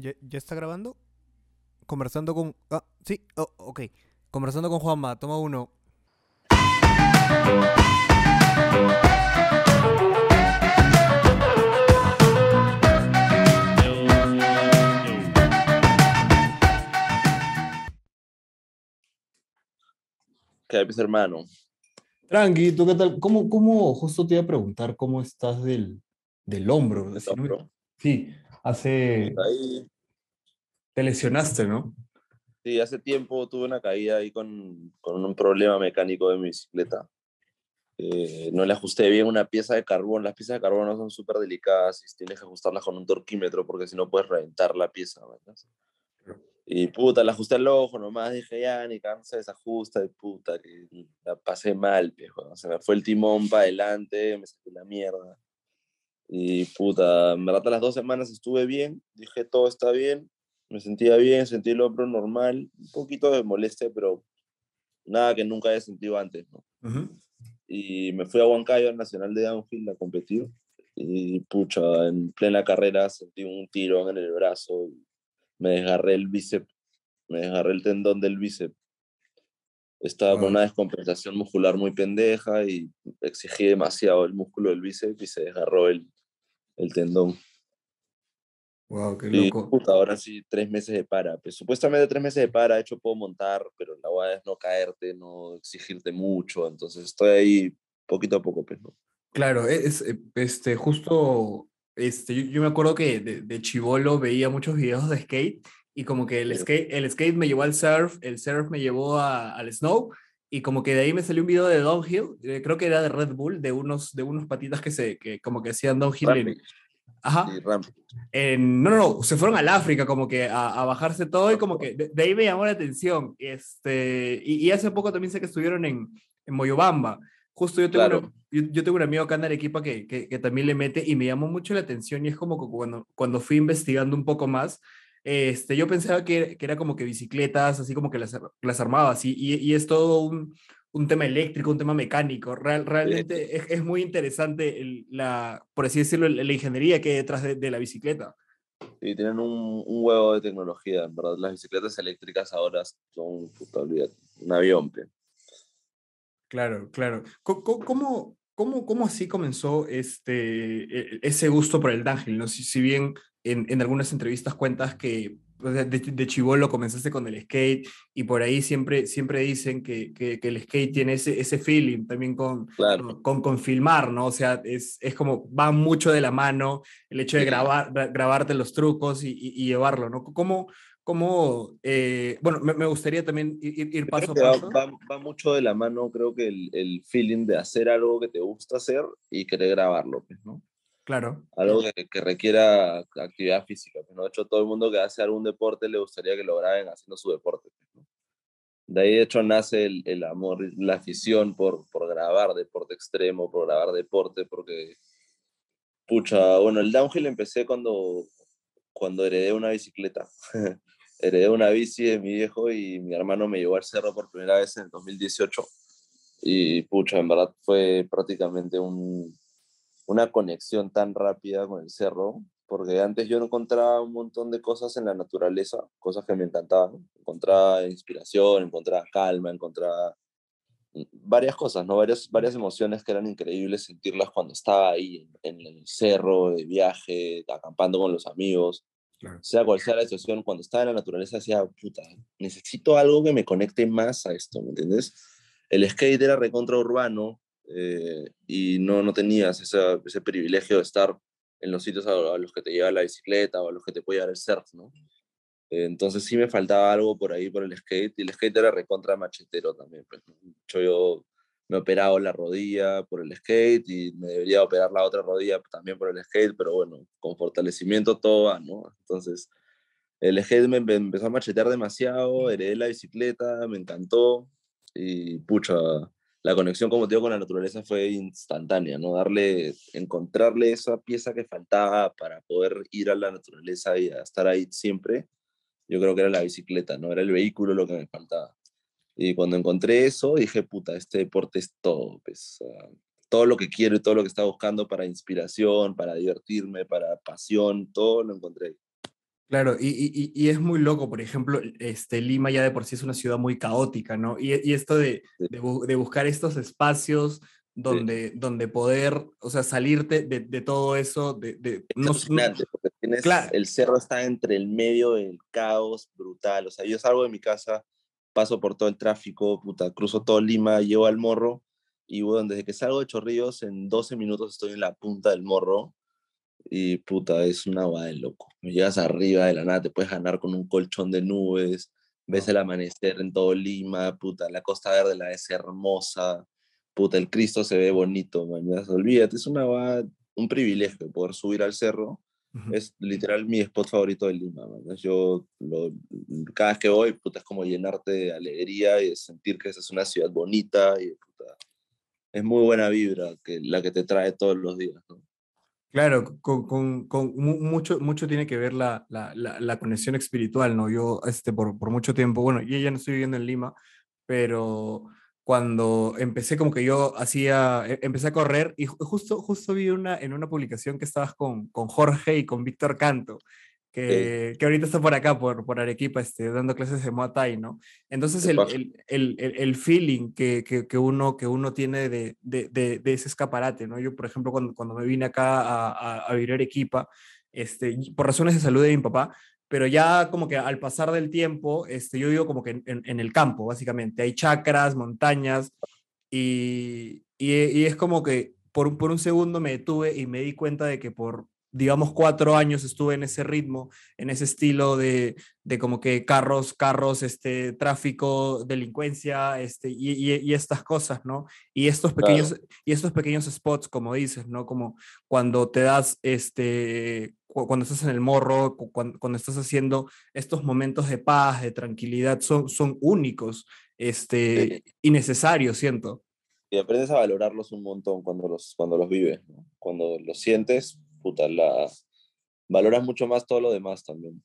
¿Ya, ya está grabando? Conversando con... Ah, sí, oh, ok. Conversando con Juanma, toma uno. ¿Qué pues, hermano? Tranqui, ¿tú qué tal? ¿Cómo, cómo, justo te iba a preguntar cómo estás del, del hombro? ¿no? hombro? Sí, hace, Ahí, te lesionaste, ¿no? sí, hace tiempo tuve una caída ahí con, con un problema mecánico de mi bicicleta. Eh, no le ajusté bien una pieza de carbón. Las piezas de carbono son súper delicadas y tienes que ajustarlas con un torquímetro porque si no puedes reventar la pieza. ¿verdad? Y puta, la ajusté al ojo nomás, dije ya, ni se desajusta, y puta, que la pasé mal, viejo. Se me fue el timón para adelante, me saqué la mierda. Y puta, en verdad a las dos semanas estuve bien, dije todo está bien, me sentía bien, sentí el hombro normal, un poquito de molestia, pero nada que nunca haya sentido antes, ¿no? Ujú. y me fui a Huancayo, al Nacional de Downhill, a competir. Y pucha, en plena carrera sentí un tirón en el brazo. y me desgarré el bíceps, me desgarré el tendón del bíceps. Estaba Wow. con una descompensación muscular muy pendeja y exigí demasiado el músculo del bíceps y se desgarró el, el tendón. Wow, qué Y loco. puta, ahora sí, tres meses de para. Pues, supuestamente tres meses de para, de hecho puedo montar, pero la guada es no caerte, no exigirte mucho. Entonces estoy ahí poquito a poco, pues, ¿no? Claro, e- es, eh, este, justo, este, yo, yo me acuerdo que de, de chivolo veía muchos videos de skate y como que el skate, el skate me llevó al surf, el surf me llevó a- al snow y como que de ahí me salió un video de downhill, eh, creo que era de Red Bull, de unos, de unos patitas que se, que como que hacían downhill en, ajá, en- no, no, no, se fueron al África como que a, a bajarse todo y como que de, de ahí me llamó la atención. Este, y, y hace poco también sé que estuvieron en, en Moyobamba. Justo yo tengo, Claro. una- yo, yo tengo un amigo acá en Arequipa que, que, que también le mete y me llamó mucho la atención y es como que cuando, cuando fui investigando un poco más, este, yo pensaba que, que era como que bicicletas, así como que las, las armabas y, y, y es todo un, un tema eléctrico, un tema mecánico. Real, realmente es, es muy interesante el- la, por así decirlo, la la ingeniería que hay detrás de, de la bicicleta. Y tienen un, un huevo de tecnología, en verdad. Las bicicletas eléctricas ahora son, puta, un avión, pe. Claro, claro. Co- ¿Cómo, cómo, cómo así comenzó este, e- ese gusto por el downhill? ¿no? Si, si bien en, en algunas entrevistas cuentas que de, de chibolo comenzaste con el skate y por ahí siempre, siempre dicen que, que, que el skate tiene ese, ese feeling también con, Claro. con, con filmar, ¿no? O sea, es, es como va mucho de la mano el hecho de grabar, gra- grabarte los trucos y, y- y llevarlo, ¿no? ¿Cómo, cómo eh, bueno, me, me gustaría también ir, ir- paso a que va, paso. va- va mucho de la mano, creo que el, el feeling de hacer algo que te gusta hacer y querer grabarlo, pues, ¿no? Claro. Algo que, que requiera actividad física. pues, ¿no? De hecho, todo el mundo que hace algún deporte le gustaría que lo graben haciendo su deporte. pues, ¿no? De ahí, de hecho, nace el, el amor, la afición por, por grabar deporte extremo, por grabar deporte, porque, pucha, bueno, el downhill empecé cuando, cuando heredé una bicicleta. heredé una bici de mi viejo y mi hermano me llevó al cerro por primera vez en el 2018. Y, pucha, en verdad fue prácticamente un, una conexión tan rápida con el cerro, porque antes yo encontraba un montón de cosas en la naturaleza, cosas que me encantaban. Encontraba inspiración, encontraba calma, encontraba varias cosas, ¿no? Varias, varias emociones que eran increíbles sentirlas cuando estaba ahí en, en el cerro, de viaje, acampando con los amigos. Claro. Sea cual sea la situación, cuando estaba en la naturaleza decía, puta, necesito algo que me conecte más a esto, ¿me entiendes? El skate era recontra urbano, eh, y no, no tenías esa- ese privilegio de estar en los sitios a, a los que te lleva la bicicleta o a los que te puede llevar el surf, ¿no? Eh, entonces sí me faltaba algo por ahí por el skate y el skate era recontra machetero también. Pues, hecho, yo me he operado la rodilla por el skate y me debería operar la otra rodilla también por el skate, pero bueno, con fortalecimiento todo va, ¿no? Entonces el skate me empezó a machetear demasiado, heredé la bicicleta, me encantó y pucha, la conexión como te digo con la naturaleza fue instantánea, ¿no? Darle, encontrarle esa pieza que faltaba para poder ir a la naturaleza y estar ahí siempre, yo creo que era la bicicleta, ¿no? Era el vehículo lo que me faltaba. Y cuando encontré eso, dije, puta, este deporte es todo, pues, todo lo que quiero y todo lo que estaba buscando para inspiración, para divertirme, para pasión, todo lo encontré. Claro, y, y, y, es muy loco, por ejemplo, este, Lima ya de por sí es una ciudad muy caótica, ¿no? Y, y esto de, de, de, buscar estos espacios donde, sí. donde poder, o sea, salirte de, de todo eso, de... de no, no, porque tienes, claro. el cerro está entre el medio del caos brutal, o sea, yo salgo de mi casa, paso por todo el tráfico, puta, cruzo todo Lima, llego al morro, y bueno, desde que salgo de Chorrillos, en 12 minutos estoy en la punta del morro, y puta, es una de loco. Llegas arriba de la nada, te puedes ganar con un colchón de nubes, ves el amanecer en todo Lima, puta, la Costa Verde la es hermosa, puta, el Cristo se ve bonito, mañana, olvídate, es una guada, un privilegio poder subir al cerro. Uh -huh. Es literal mi spot favorito de Lima. Man. Yo lo, cada vez que voy, puta, es como llenarte de alegría y de sentir que esa es una ciudad bonita y puta, es muy buena vibra que, la que te trae todos los días. ¿no? Claro, con, con, mucho, mucho tiene que ver la, la, la, la conexión espiritual, ¿no? Yo, este, por, por, mucho tiempo, bueno, yo ya no estoy viviendo en Lima, pero cuando empecé como que yo hacía, e, empecé a correr y justo, justo vi una, en una publicación que estabas con, con Jorge y con Víctor Canto, que, sí. que, ahorita está por acá, por, por Arequipa, este, dando clases de Muay Thai, ¿no? Entonces el, el, el, el, feeling que, que, que, uno, que uno tiene de, de, de, de, ese escaparate, ¿no? Yo, por ejemplo, cuando, cuando me vine acá a, a, a vivir a Arequipa, este, por razones de salud de mi papá, pero ya como que al pasar del tiempo, este, yo vivo como que en, en el campo, básicamente. Hay chacras, montañas, y, y, y, es como que por, por un segundo me detuve y me di cuenta de que por, digamos, cuatro años estuve en ese ritmo, en ese estilo de, de como que carros, carros, este, tráfico, delincuencia, este, y, y, y estas cosas, ¿no? Y estos pequeños, claro. y estos pequeños spots, como dices, ¿no? Como cuando te das, este, cuando estás en el morro, cuando, cuando, estás haciendo estos momentos de paz, de tranquilidad, son, son únicos este, sí. y necesarios, siento. Y aprendes a valorarlos un montón cuando los, cuando los vives, ¿no? Cuando los sientes, puta, la, valoras mucho más todo lo demás también.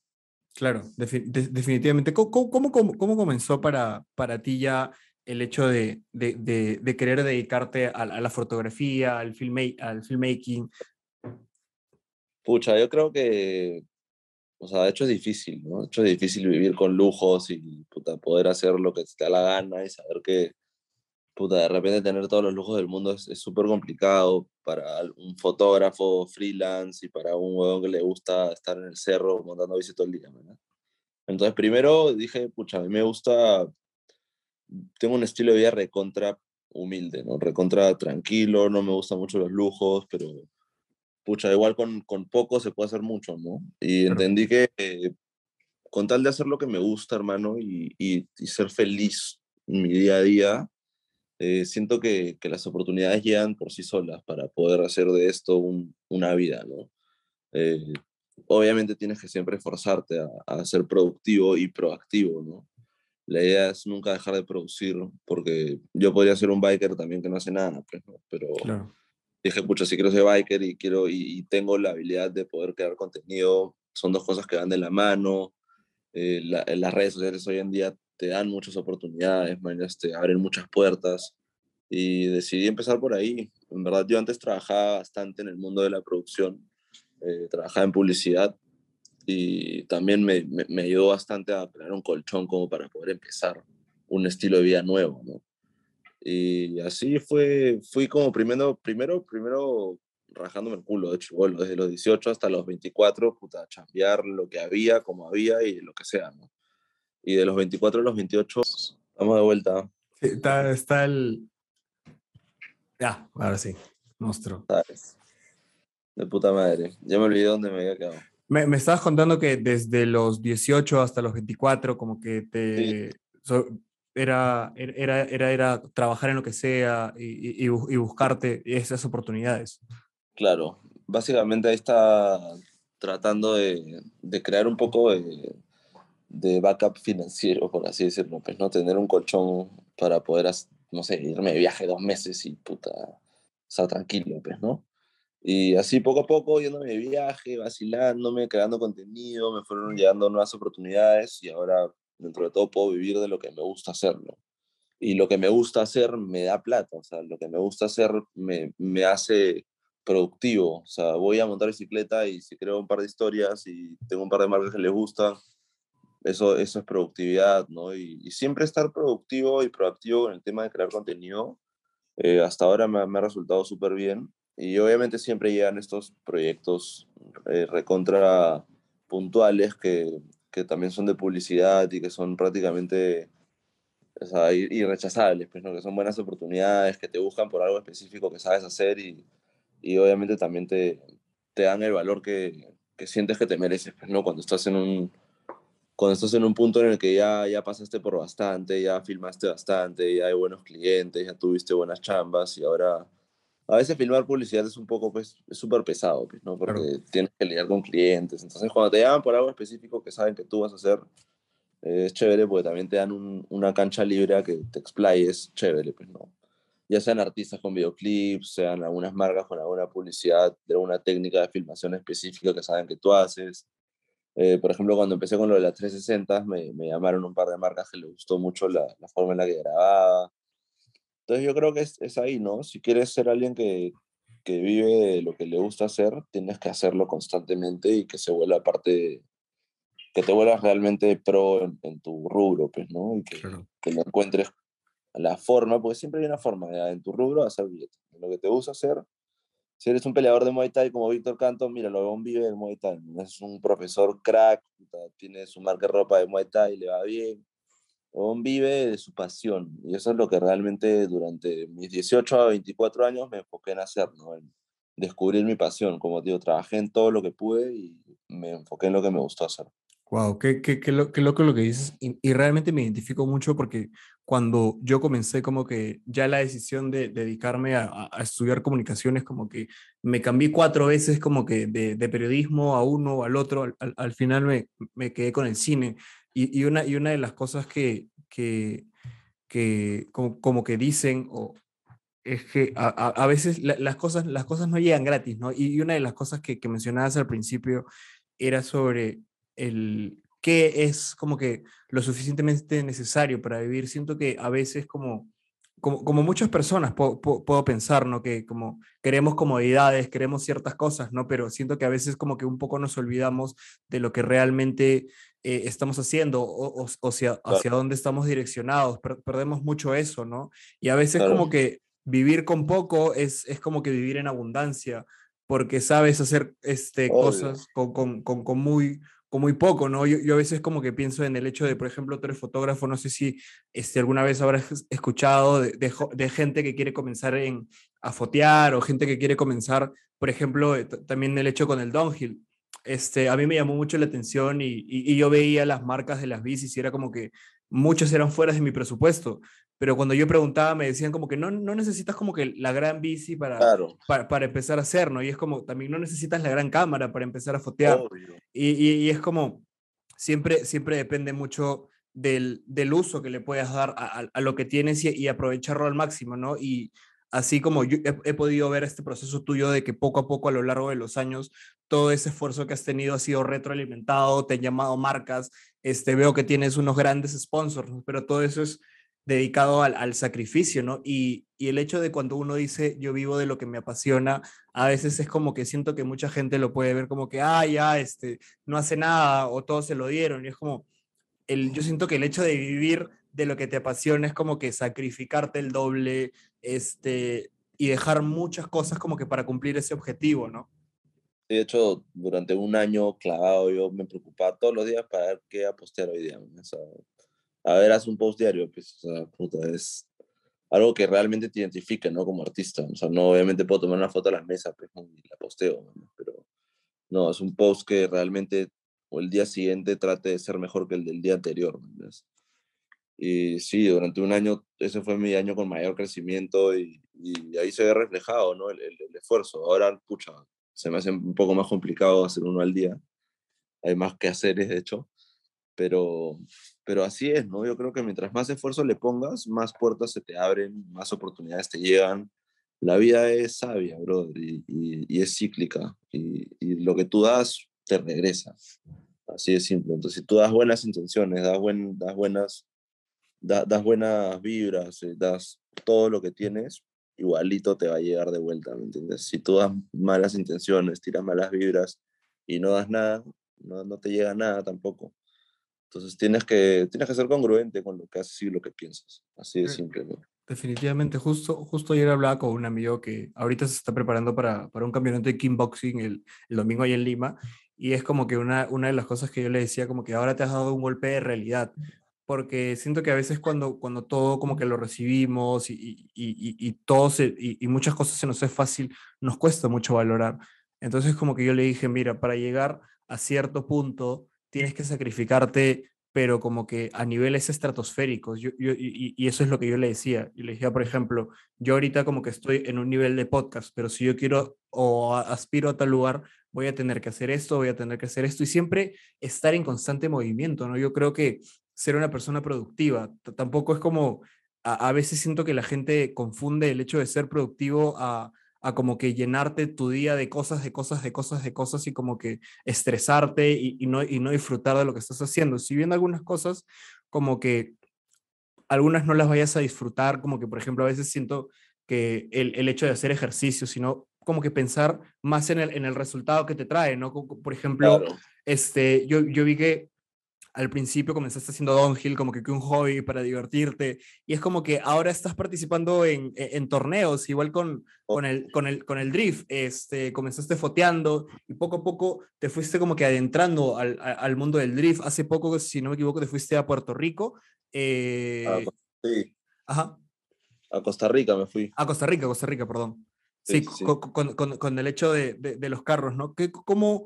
Claro, defi de definitivamente. ¿Cómo, cómo, cómo, cómo comenzó para, para ti ya el hecho de, de, de, de querer dedicarte a, a, la fotografía, al, filme al filmmaking, Pucha, yo creo que, o sea, de hecho es difícil, ¿no? De hecho es difícil vivir con lujos y puta, poder hacer lo que te da la gana y saber que, puta, de repente tener todos los lujos del mundo es súper complicado para un fotógrafo freelance y para un huevón que le gusta estar en el cerro montando bici todo el día, ¿verdad? Entonces, primero dije, pucha, a mí me gusta, tengo un estilo de vida recontra humilde, ¿no? Recontra tranquilo, no me gustan mucho los lujos, pero pucha, igual con, con poco se puede hacer mucho, ¿no? Y claro. entendí que eh, con tal de hacer lo que me gusta, hermano, y, y, y ser feliz en mi día a día, eh, siento que, que, las oportunidades llegan por sí solas para poder hacer de esto un, una vida, ¿no? Eh, obviamente tienes que siempre esforzarte a, a, ser productivo y proactivo, ¿no? La idea es nunca dejar de producir, porque yo podría ser un biker también que no hace nada, pues, ¿no? pero... Claro dije, pucha, si quiero ser biker y, quiero, y, y, tengo la habilidad de poder crear contenido, son dos cosas que van de la mano. Eh, la, las redes sociales hoy en día te dan muchas oportunidades, man, te abren muchas puertas. Y decidí empezar por ahí. En verdad, yo antes trabajaba bastante en el mundo de la producción, eh, trabajaba en publicidad y también me, me, me ayudó bastante a crear un colchón como para poder empezar un estilo de vida nuevo, ¿no? Y así fue, fui como primero, primero, primero rajándome el culo, de bueno, desde los 18 hasta los 24, puta, chambear lo que había, como había y lo que sea, ¿no? Y de los 24 a los 28, vamos de vuelta. Sí, está, está el... Ya, ahora sí, monstruo. ¿Sabes? De puta madre, ya me olvidé dónde me había quedado. Me, me estabas contando que desde los 18 hasta los 24, como que te... Sí. So, era, era, era, era trabajar en lo que sea y, y, y, buscarte esas oportunidades. Claro, básicamente ahí está tratando de, de crear un poco de, de, backup financiero, por así decirlo, pues no tener un colchón para poder, no sé, irme de viaje dos meses y puta, estar tranquilo, pues, ¿no? Y así poco a poco, yéndome de viaje, vacilándome, creando contenido, me fueron llegando nuevas oportunidades y ahora dentro de todo puedo vivir de lo que me gusta hacerlo. Y lo que me gusta hacer me da plata, o sea, lo que me gusta hacer me, me hace productivo. O sea, voy a montar bicicleta y si creo un par de historias y tengo un par de marcas que les gustan, eso, eso es productividad, ¿no? Y, siempre estar productivo y proactivo en el tema de crear contenido, eh, hasta ahora me, me ha resultado súper bien. Y obviamente siempre llegan estos proyectos eh, recontra puntuales que, que, también son de publicidad y que son prácticamente o sea, irrechazables, pues, ¿no? que son buenas oportunidades, que te buscan por algo específico que sabes hacer y, y obviamente también te, te dan el valor que, que, sientes que te mereces, pues, ¿no? Cuando estás en un cuando estás en un punto en el que ya, ya pasaste por bastante, ya filmaste bastante, ya hay buenos clientes, ya tuviste buenas chambas y ahora a veces filmar publicidad es un poco, pues, es súper pesado, pues, ¿no? Porque tienes que lidiar con clientes. Entonces, cuando te llaman por algo específico que saben que tú vas a hacer, eh, es chévere porque también te dan un, una cancha libre a que te explayes, chévere, pues, ¿no? ya sean artistas con videoclips, sean algunas marcas con alguna publicidad de alguna técnica de filmación específica que saben que tú haces. Eh, por ejemplo, cuando empecé con lo de las 360, me, me, llamaron un par de marcas que les gustó mucho la, la, forma en la que grababa. Entonces yo creo que es, es ahí, ¿no? Si quieres ser alguien que, que vive de lo que le gusta hacer, tienes que hacerlo constantemente y que se vuelva parte, que te vuelvas realmente pro en, en tu rubro, pues, ¿no? Y que, claro. que lo encuentres la forma, porque siempre hay una forma en tu rubro de hacer billetes. lo que te gusta hacer, si eres un peleador de Muay Thai como Víctor Canto, mira, lo vive del Muay Thai. Es un profesor crack, tiene su marca de ropa de Muay Thai, le va bien. León vive de su pasión. Y eso es lo que realmente durante mis 18 a 24 años me enfoqué en hacer, ¿no? En descubrir mi pasión. Como digo, trabajé en todo lo que pude y me enfoqué en lo que me gustó hacer. Wow, qué, qué, qué, lo, qué loco lo que dices. Y, y, realmente me identifico mucho porque cuando yo comencé como que ya la decisión de, dedicarme a, a, estudiar comunicaciones, como que me cambié cuatro veces como que de, de periodismo a uno o al otro, al, al, final me, me, quedé con el cine. Y, y, una, y una de las cosas que, que, que como, como, que dicen o, es que a, a veces la, las, cosas, las cosas no llegan gratis, ¿no? Y, una de las cosas que, que mencionabas al principio era sobre el qué es como que lo suficientemente necesario para vivir. Siento que a veces como, como, como muchas personas puedo, puedo, pensar, ¿no? Que como queremos comodidades, queremos ciertas cosas, ¿no? Pero siento que a veces como que un poco nos olvidamos de lo que realmente eh, estamos haciendo o, o, o sea, hacia claro. dónde estamos direccionados. Per perdemos mucho eso, ¿no? Y a veces claro. como que vivir con poco es, es como que vivir en abundancia porque sabes hacer este, cosas con, con, con, con, muy, muy poco, ¿no? Yo, yo, a veces como que pienso en el hecho de, por ejemplo, tú eres fotógrafo, no sé si este, alguna vez habrás escuchado de, gente que quiere comenzar en, a fotear o gente que quiere comenzar, por ejemplo, también el hecho con el downhill. Este, a mí me llamó mucho la atención y, y, y yo veía las marcas de las bicis y era como que muchos eran fuera de mi presupuesto, pero cuando yo preguntaba me decían como que no, no necesitas como que la gran bici para, claro. para, para, empezar a hacer, ¿no? Y es como, también no necesitas la gran cámara para empezar a fotear. Y, y, y, es como, siempre, siempre depende mucho del, del uso que le puedas dar a, a, a lo que tienes y, y, aprovecharlo al máximo, ¿no? Y así como yo he, he, podido ver este proceso tuyo de que poco a poco a lo largo de los años todo ese esfuerzo que has tenido ha sido retroalimentado, te han llamado marcas, este, veo que tienes unos grandes sponsors, pero todo eso es dedicado al, al sacrificio, ¿no? Y, y, el hecho de cuando uno dice yo vivo de lo que me apasiona, a veces es como que siento que mucha gente lo puede ver como que, ah, ya, este, no hace nada o todos se lo dieron. Y es como, el, yo siento que el hecho de vivir de lo que te apasiona es como que sacrificarte el doble, este, y dejar muchas cosas como que para cumplir ese objetivo, ¿no? De hecho, durante un año clavado yo me preocupaba todos los días para ver qué apostear hoy día. O sea, a ver, haz un post diario, pues, o sea, puta, es algo que realmente te identifique, ¿no? Como artista. O sea, no, obviamente puedo tomar una foto a la mesa, pues, y la posteo, ¿no? pero no, es un post que realmente, o el día siguiente, trate de ser mejor que el del día anterior, ¿no? Y sí, durante un año, ese fue mi año con mayor crecimiento y, y ahí se ve reflejado, ¿no? El, el, el, esfuerzo. Ahora, pucha, se me hace un poco más complicado hacer uno al día. Hay más que hacer, de hecho pero, pero así es, ¿no? Yo creo que mientras más esfuerzo le pongas, más puertas se te abren, más oportunidades te llegan. La vida es sabia, brother, y, es cíclica, y, lo que tú das te regresa. Así de simple. Entonces, si tú das buenas intenciones, das, buen, das buenas, da, das buenas vibras, eh, das todo lo que tienes, igualito te va a llegar de vuelta, ¿me entiendes? Si tú das malas intenciones, tiras malas vibras y no das nada, no, no te llega nada tampoco. Entonces tienes que, tienes que ser congruente con lo que haces y lo que piensas. Así de simple. ¿no? Definitivamente, justo, justo ayer hablaba con un amigo que ahorita se está preparando para, para un campeonato de kickboxing el, el domingo ahí en Lima y es como que una, una de las cosas que yo le decía, como que ahora te has dado un golpe de realidad, porque siento que a veces cuando, cuando todo como que lo recibimos y, y, y, y todo se, y, muchas cosas se nos es fácil, nos cuesta mucho valorar. Entonces como que yo le dije, mira, para llegar a cierto punto tienes que sacrificarte, pero como que a niveles estratosféricos. Yo, yo, y, eso es lo que yo le decía. Y le decía, por ejemplo, yo ahorita como que estoy en un nivel de podcast, pero si yo quiero o aspiro a tal lugar, voy a tener que hacer esto, voy a tener que hacer esto y siempre estar en constante movimiento, ¿no? Yo creo que ser una persona productiva tampoco es como, a, a veces siento que la gente confunde el hecho de ser productivo a, a como que llenarte tu día de cosas, de cosas, de cosas, de cosas y como que estresarte y, y, no, y no disfrutar de lo que estás haciendo. Si bien algunas cosas como que algunas no las vayas a disfrutar, como que por ejemplo a veces siento que el, el hecho de hacer ejercicio, sino como que pensar más en el, en el resultado que te trae, ¿no? Por ejemplo, claro. este, yo, yo vi que al principio comenzaste haciendo downhill como que, que un hobby para divertirte y es como que ahora estás participando en, en, torneos, igual con, con, el, con, el, con el drift, este, comenzaste foteando y poco a poco te fuiste como que adentrando al, al mundo del drift. Hace poco, si no me equivoco, te fuiste a Puerto Rico. Eh... Sí. Ajá. A Costa Rica me fui. A Costa Rica, Costa Rica, perdón. Sí, sí, sí. Con, con, con, con, el hecho de, de, de, los carros, ¿no? ¿Qué, cómo,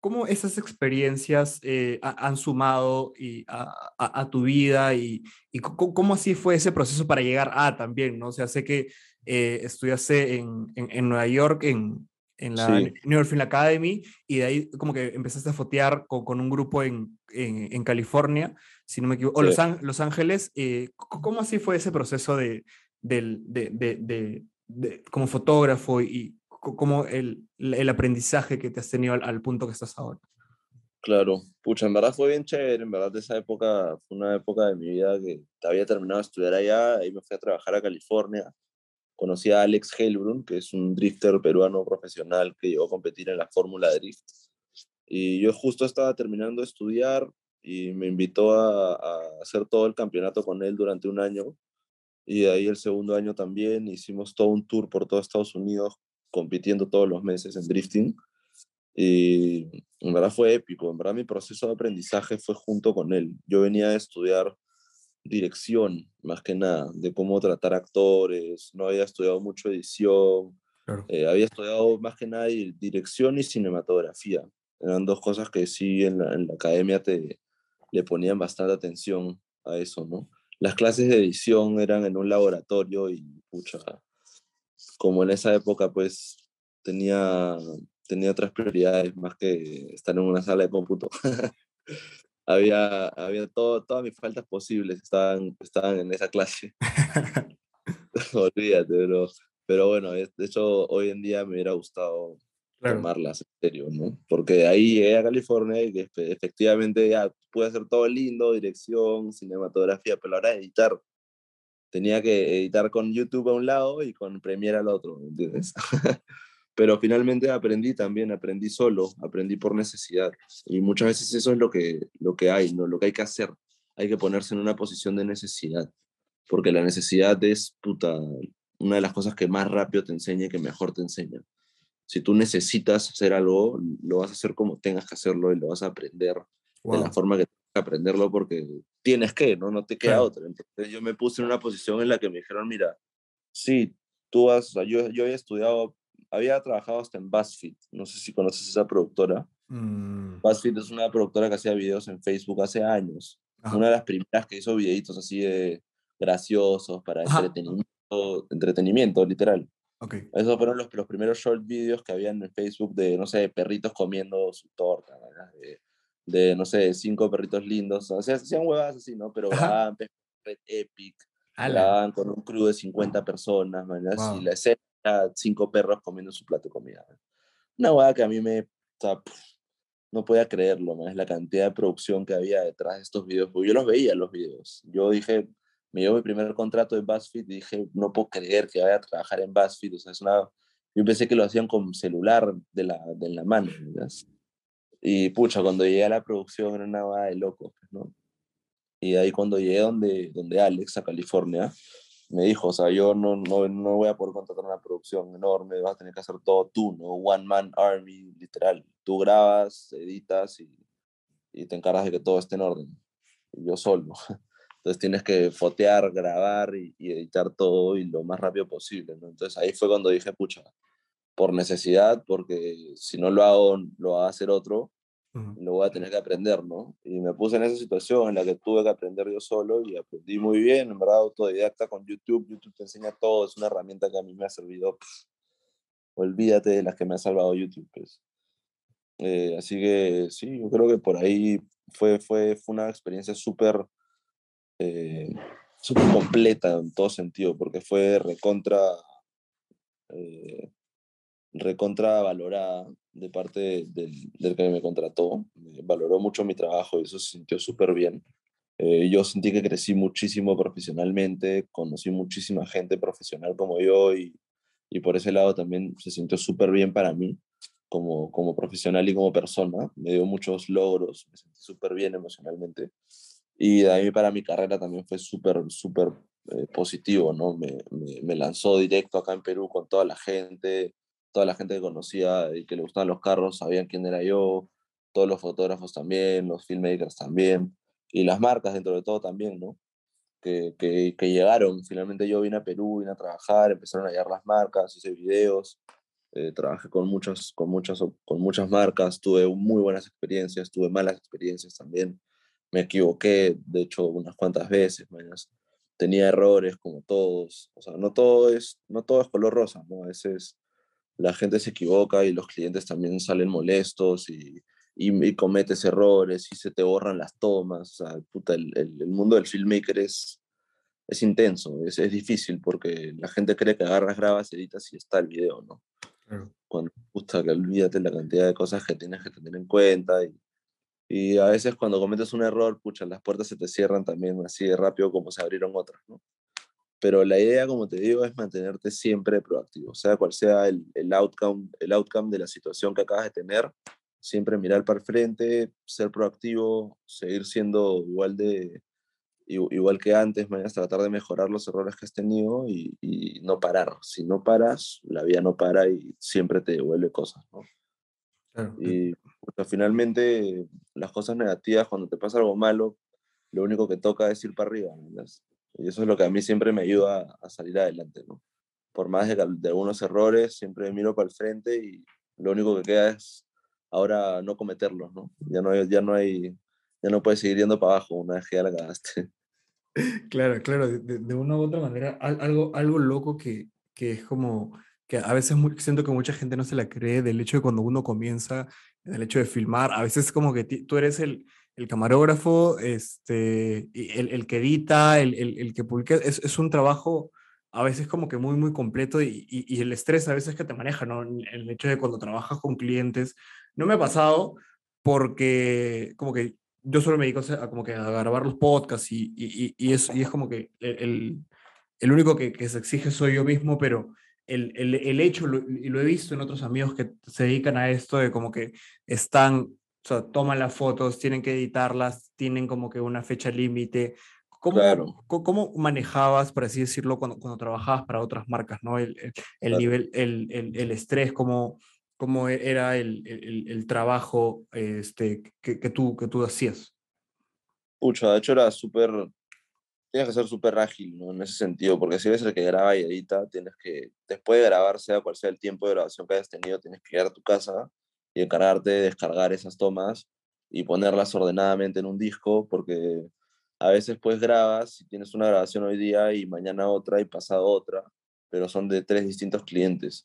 ¿Cómo esas experiencias eh, han sumado y a, a, a, tu vida y, y cómo así fue ese proceso para llegar a también, ¿no? O sea, sé que eh, estudiaste en, en, en, Nueva York, en, en la sí. New York Film Academy, y de ahí como que empezaste a fotear con, con un grupo en, en, California, si no me equivoco, sí. o Los, An Los Ángeles. Eh, ¿Cómo así fue ese proceso de, de, de, de de, como fotógrafo y como el, el, aprendizaje que te has tenido al, al, punto que estás ahora. Claro, pucha, en verdad fue bien chévere, en verdad esa época fue una época de mi vida que había terminado de estudiar allá, y me fui a trabajar a California, conocí a Alex Helbrun, que es un drifter peruano profesional que llegó a competir en la Fórmula Drift, y yo justo estaba terminando de estudiar y me invitó a, a hacer todo el campeonato con él durante un año, y de ahí el segundo año también hicimos todo un tour por todo Estados Unidos compitiendo todos los meses en drifting y en verdad fue épico, en verdad mi proceso de aprendizaje fue junto con él. Yo venía a estudiar dirección, más que nada, de cómo tratar actores, no había estudiado mucho edición, claro. eh, había estudiado más que nada dirección y cinematografía. Eran dos cosas que sí en la, en la academia te, le ponían bastante atención a eso, ¿no? las clases de edición eran en un laboratorio y, pucha, como en esa época, pues tenía, tenía otras prioridades más que estar en una sala de cómputo. había había todo, todas mis faltas posibles estaban, estaban en esa clase. Olvídate, pero, pero bueno, de hecho, hoy en día me hubiera gustado claro. tomarlas en serio, ¿no? Porque ahí llegué a California y que efectivamente ya pude hacer todo lindo, dirección, cinematografía, pero ahora editar. Tenía que editar con YouTube a un lado y con Premiere al otro, ¿entiendes? pero finalmente aprendí también, aprendí solo, aprendí por necesidad. Y muchas veces eso es lo que, lo que hay, ¿no? Lo que hay que hacer. Hay que ponerse en una posición de necesidad. Porque la necesidad es, puta, una de las cosas que más rápido te enseña y que mejor te enseña si tú necesitas hacer algo, lo vas a hacer como tengas que hacerlo y lo vas a aprender wow. de la forma que aprenderlo porque tienes que, ¿no? No te queda claro. otra. Entonces yo me puse en una posición en la que me dijeron, mira, sí, tú has, yo, yo había estudiado, había trabajado hasta en BuzzFeed, no sé si conoces esa productora. Mm. BuzzFeed es una productora que hacía videos en Facebook hace años. Ajá. Una de las primeras que hizo videitos así de graciosos para entretenimiento, entretenimiento, literal. Okay. Esos fueron los, los, primeros short videos que habían en Facebook de, no sé, perritos comiendo su torta, de, de, no sé, cinco perritos lindos. O sea, hacían huevas así, ¿no? Pero grababan Red Epic, grababan con un crew de 50 personas, wow. y la escena era cinco perros comiendo su plato de comida. Una hueá que a mí me. O sea, no podía creerlo, es la cantidad de producción que había detrás de estos videos. Porque yo los veía, los videos. Yo dije, me dio mi primer contrato de BuzzFeed y dije, no puedo creer que vaya a trabajar en BuzzFeed, o sea, es una... Yo pensé que lo hacían con celular de la, de la mano, ¿verdad? Y pucha, cuando llegué a la producción era una de loco, pues, ¿no? Y ahí cuando llegué donde, donde Alex, a California, me dijo, o sea, yo no, no, no voy a poder contratar una producción enorme, vas a tener que hacer todo tú, ¿no? One Man Army, literal. Tú grabas, editas y, y te encargas de que todo esté en orden. Y yo solo. Entonces tienes que fotear, grabar y, y, editar todo y lo más rápido posible, ¿no? Entonces ahí fue cuando dije, pucha, por necesidad, porque si no lo hago, lo va a hacer otro, lo voy a tener que aprender, ¿no? Y me puse en esa situación en la que tuve que aprender yo solo y aprendí muy bien, en verdad, autodidacta con YouTube. YouTube te enseña todo, es una herramienta que a mí me ha servido. olvídate de las que me ha salvado YouTube, pues. Eh, así que sí, yo creo que por ahí fue, fue, fue una experiencia súper eh, súper completa en todo sentido, porque fue recontra, eh, recontra valorada de parte del, del, que me contrató. valoró mucho mi trabajo y eso se sintió súper bien. Eh, yo sentí que crecí muchísimo profesionalmente, conocí muchísima gente profesional como yo y, y por ese lado también se sintió súper bien para mí como, como profesional y como persona. Me dio muchos logros, me sentí súper bien emocionalmente. Y de ahí para mi carrera también fue súper, súper eh, positivo, ¿no? Me, me, me, lanzó directo acá en Perú con toda la gente, toda la gente que conocía y que le gustaban los carros sabían quién era yo, todos los fotógrafos también, los filmmakers también, y las marcas dentro de todo también, ¿no? Que, que, que llegaron, finalmente yo vine a Perú, vine a trabajar, empezaron a llegar las marcas, hice videos, eh, trabajé con muchas, con, muchas, con muchas marcas, tuve muy buenas experiencias, tuve malas experiencias también, me equivoqué, de hecho, unas cuantas veces, tenía errores como todos, o sea, no todo es, no todo es color rosa, ¿no? A veces la gente se equivoca y los clientes también salen molestos y, y, y cometes errores y se te borran las tomas, o sea, puta, el, el, el mundo del filmmaker es, es intenso, es, es, difícil porque la gente cree que agarras, grabas, editas y está el video, ¿no? Claro. Cuando gusta que olvídate la cantidad de cosas que tienes que tener en cuenta y, y a veces cuando cometes un error, pucha, las puertas se te cierran también así de rápido como se abrieron otras, ¿no? Pero la idea, como te digo, es mantenerte siempre proactivo, sea cual sea el, el, outcome, el outcome de la situación que acabas de tener, siempre mirar para el frente, ser proactivo, seguir siendo igual de igual que antes, mañana tratar de mejorar los errores que has tenido y, y, no parar. Si no paras, la vida no para y siempre te devuelve cosas, ¿no? Claro. Y porque finalmente las cosas negativas, cuando te pasa algo malo, lo único que toca es ir para arriba. ¿no? Y eso es lo que a mí siempre me ayuda a salir adelante. ¿no? Por más de, algunos errores, siempre miro para el frente y lo único que queda es ahora no cometerlos. ¿no? Ya, no ya, no hay, ya no puedes seguir yendo para abajo una vez que ya la cagaste. Claro, claro, de, una u otra manera, algo, algo loco que, que es como que a veces siento que mucha gente no se la cree del hecho de cuando uno comienza el hecho de filmar, a veces como que tú eres el, el camarógrafo, este, el, el, que edita, el, el, el que publica, es, es, un trabajo a veces como que muy, muy completo y, y, el estrés a veces que te maneja, ¿no? El hecho de cuando trabajas con clientes, no me ha pasado porque como que yo solo me dedico a, como que grabar los podcasts y, y, es, es como que el, único que, que se exige soy yo mismo, pero el, el, hecho, lo, y lo he visto en otros amigos que se dedican a esto, de como que están, o sea, toman las fotos, tienen que editarlas, tienen como que una fecha límite. ¿Cómo, claro. ¿Cómo, manejabas, por así decirlo, cuando, cuando trabajabas para otras marcas, ¿no? El, el, el claro. nivel, el, el, el, estrés, cómo, cómo era el, el, el trabajo este, que, que, tú, que tú hacías. Pucha, de hecho era súper tienes que ser súper ágil, ¿no? En ese sentido, porque si eres el que graba y edita, tienes que, después de grabar, sea cual sea el tiempo de grabación que hayas tenido, tienes que llegar a tu casa y encargarte de descargar esas tomas y ponerlas ordenadamente en un disco, porque a veces pues grabas y tienes una grabación hoy día y mañana otra y pasado otra, pero son de tres distintos clientes.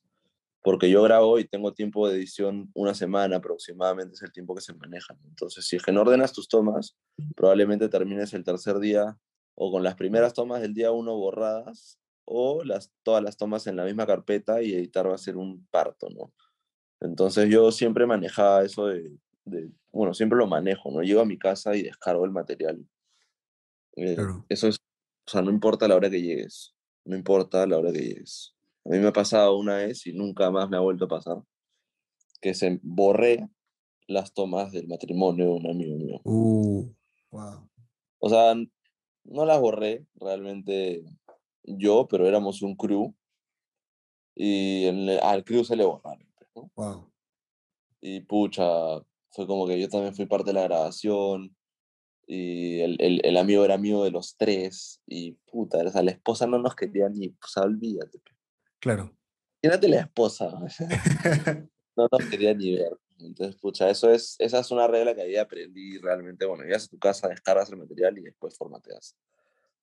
Porque yo grabo y tengo tiempo de edición una semana aproximadamente, es el tiempo que se maneja. Entonces, si es que no ordenas tus tomas, probablemente termines el tercer día o con las primeras tomas del día uno borradas o las, todas las tomas en la misma carpeta y editar va a ser un parto, ¿no? Entonces yo siempre manejaba eso de, de bueno, siempre lo manejo, ¿no? Llego a mi casa y descargo el material. Eh, claro. Eso es o sea, no importa la hora que llegues, no importa la hora que llegues. A mí me ha pasado una vez y nunca más me ha vuelto a pasar, que se borré las tomas del matrimonio de un amigo mío. Uh, wow. O sea, no las borré realmente yo, pero éramos un crew y el- al crew se le borraron. ¿No? Wow. Y pucha, fue como que yo también fui parte de la grabación y el, el, el amigo era amigo de los tres y puta, o sea, la esposa no nos quería ni, o sea, olvídate. Claro. Imagínate la esposa, no nos quería ni ver. Entonces, pucha, eso es, esa es una regla que ahí aprendí realmente. Bueno, llegas a tu casa, descargas el material y después formateas.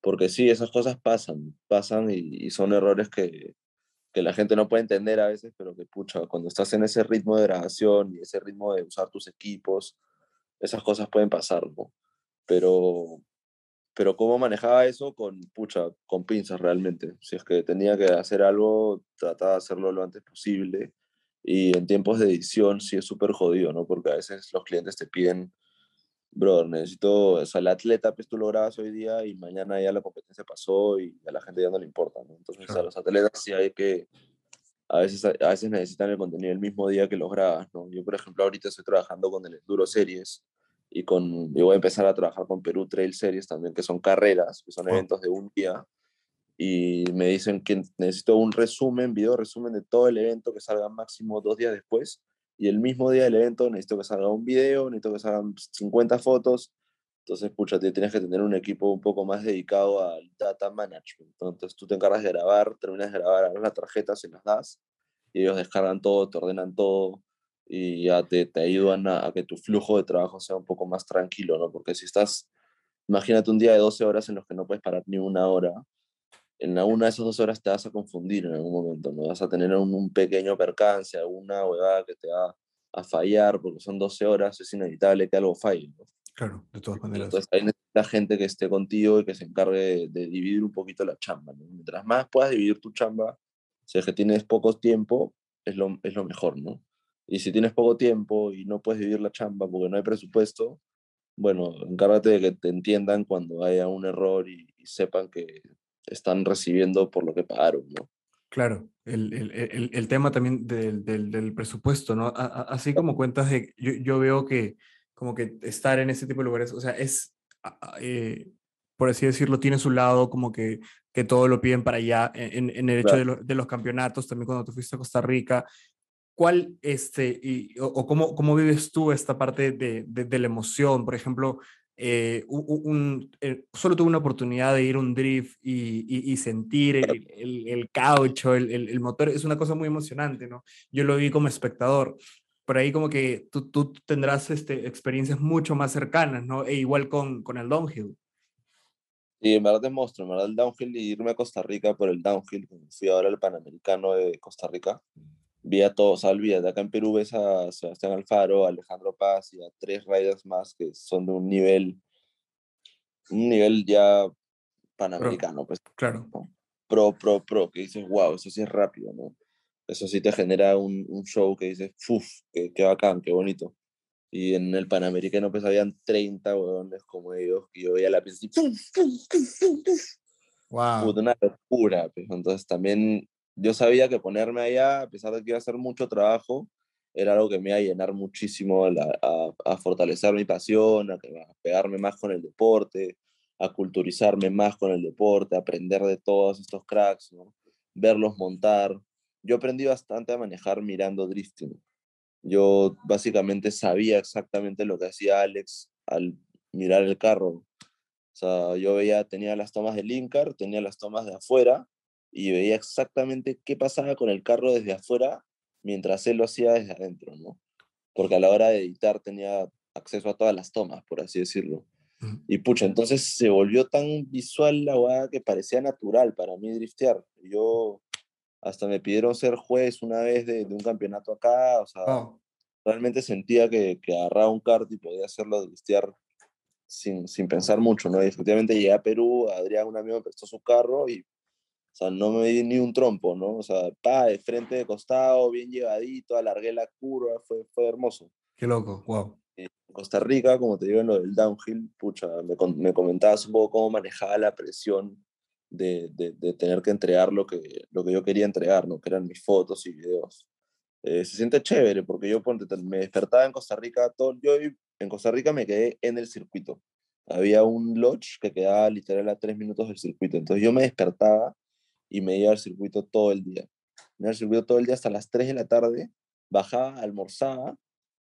Porque sí, esas cosas pasan, pasan y, y son errores que, que la gente no puede entender a veces, pero que pucha, cuando estás en ese ritmo de grabación y ese ritmo de usar tus equipos, esas cosas pueden pasar, ¿no? Pero, pero cómo manejaba eso con, pucha, con pinzas realmente. Si es que tenía que hacer algo, trataba de hacerlo lo antes posible. Y en tiempos de edición sí es súper jodido, ¿no? Porque a veces los clientes te piden, bro, necesito, o sea, el atleta, pues tú lo grabas hoy día y mañana ya la competencia pasó y a la gente ya no le importa, ¿no? Entonces a Claro. los atletas sí hay que, a veces, a veces necesitan el contenido el mismo día que los grabas, ¿no? Yo, por ejemplo, ahorita estoy trabajando con el Enduro Series y con, yo voy a empezar a trabajar con Perú Trail Series también, que son carreras, que son Wow. eventos de un día y me dicen que necesito un resumen, video resumen de todo el evento que salga máximo dos días después y el mismo día del evento necesito que salga un video, necesito que salgan 50 fotos. Entonces, pucha, tienes que tener un equipo un poco más dedicado al data management. Entonces, tú te encargas de grabar, terminas de grabar, abres la tarjeta, se las das y ellos descargan todo, te ordenan todo y ya te, te ayudan a, a que tu flujo de trabajo sea un poco más tranquilo, ¿no? Porque si estás, imagínate un día de 12 horas en los que no puedes parar ni una hora, en la una de esas dos horas te vas a confundir en algún momento, ¿no? Vas a tener un, un pequeño percance, alguna huevada que te va a fallar, porque son 12 horas, es inevitable que algo falle, ¿no? Claro, de todas maneras. Entonces ahí necesitas gente que esté contigo y que se encargue de, dividir un poquito la chamba, ¿no? Mientras más puedas dividir tu chamba, si es que tienes poco tiempo, es lo, es lo mejor, ¿no? Y si tienes poco tiempo y no puedes dividir la chamba porque no hay presupuesto, bueno, encárgate de que te entiendan cuando haya un error y, y sepan que están recibiendo por lo que pagaron, ¿no? Claro, el, el- el- el tema también del, del- del presupuesto, ¿no? A- a- así como cuentas de, yo, yo veo que como que estar en ese tipo de lugares, o sea, es, eh, por así decirlo, tiene su lado como que, que todo lo piden para allá, en, en el hecho de, lo- de los campeonatos, también cuando tú fuiste a Costa Rica. ¿Cuál, este, y, o, o cómo, cómo vives tú esta parte de, de- de la emoción? Por ejemplo, eh, u- u- un, eh, solo tuve una oportunidad de ir a un drift y, y- y sentir el, el- el caucho, el, el- motor, es una cosa muy emocionante, ¿no? Yo lo vi como espectador, por ahí como que tú, tú tendrás este, experiencias mucho más cercanas, ¿no? E igual con, con el downhill. Y en verdad es monstruo, en verdad el downhill y irme a Costa Rica por el downhill, fui ahora al Panamericano de Costa Rica, vi a todos, o sea, olvídate, acá en Perú ves a Sebastián Alfaro, a Alejandro Paz y a tres riders más que son de un nivel, un nivel ya panamericano, pues Claro, pro, pro, pro, que dices, wow, eso sí es rápido, ¿no? Eso sí te genera un, un show que dices, uff, qué, qué bacán, qué bonito. Y en el Panamericano pues habían 30 huevones como ellos, que yo veía la pista y ¡pum, pum, pum, pum, pum! Wow. Puta, una locura. Pues. Entonces también yo sabía que ponerme allá, a pesar de que iba a hacer mucho trabajo, era algo que me iba a llenar muchísimo, a, fortalecer mi pasión, a, a pegarme más con el deporte, a culturizarme más con el deporte, a aprender de todos estos cracks, verlos montar. Yo aprendí bastante a manejar mirando drifting. Yo básicamente sabía exactamente lo que hacía Alex al mirar el carro. O sea, yo veía, tenía las tomas del Incar, tenía las tomas de afuera y veía exactamente qué pasaba con el carro desde afuera mientras él lo hacía desde adentro, ¿no? Porque a la hora de editar tenía acceso a todas las tomas, por así decirlo. Y pucha, entonces se volvió tan visual la weá que parecía natural para mí driftear. Yo hasta me pidieron ser juez una vez de, de un campeonato acá, o sea, Wow. realmente sentía que, que agarraba un kart y podía hacerlo driftear sin, sin pensar mucho, ¿no? Y efectivamente llegué a Perú, Adrián, un amigo, me prestó su carro y, o sea, no me di ni un trompo, ¿no? O sea, pa, de frente, de costado, bien llevadito, alargué la curva, fue, fue hermoso. Qué loco, wow. En Costa Rica, como te digo, en lo del downhill, pucha, me, me comentabas un poco cómo manejaba la presión de, de, de tener que entregar lo que, lo que yo quería entregar, ¿no? que eran mis fotos y videos. Eh, se siente chévere porque yo ponte, me despertaba en Costa Rica, todo, yo en Costa Rica me quedé en el circuito. Había un lodge que quedaba literal a tres minutos del circuito. Entonces yo me despertaba y me iba al circuito todo el día. Me iba al circuito todo el día hasta las 3 de la tarde, bajaba, almorzaba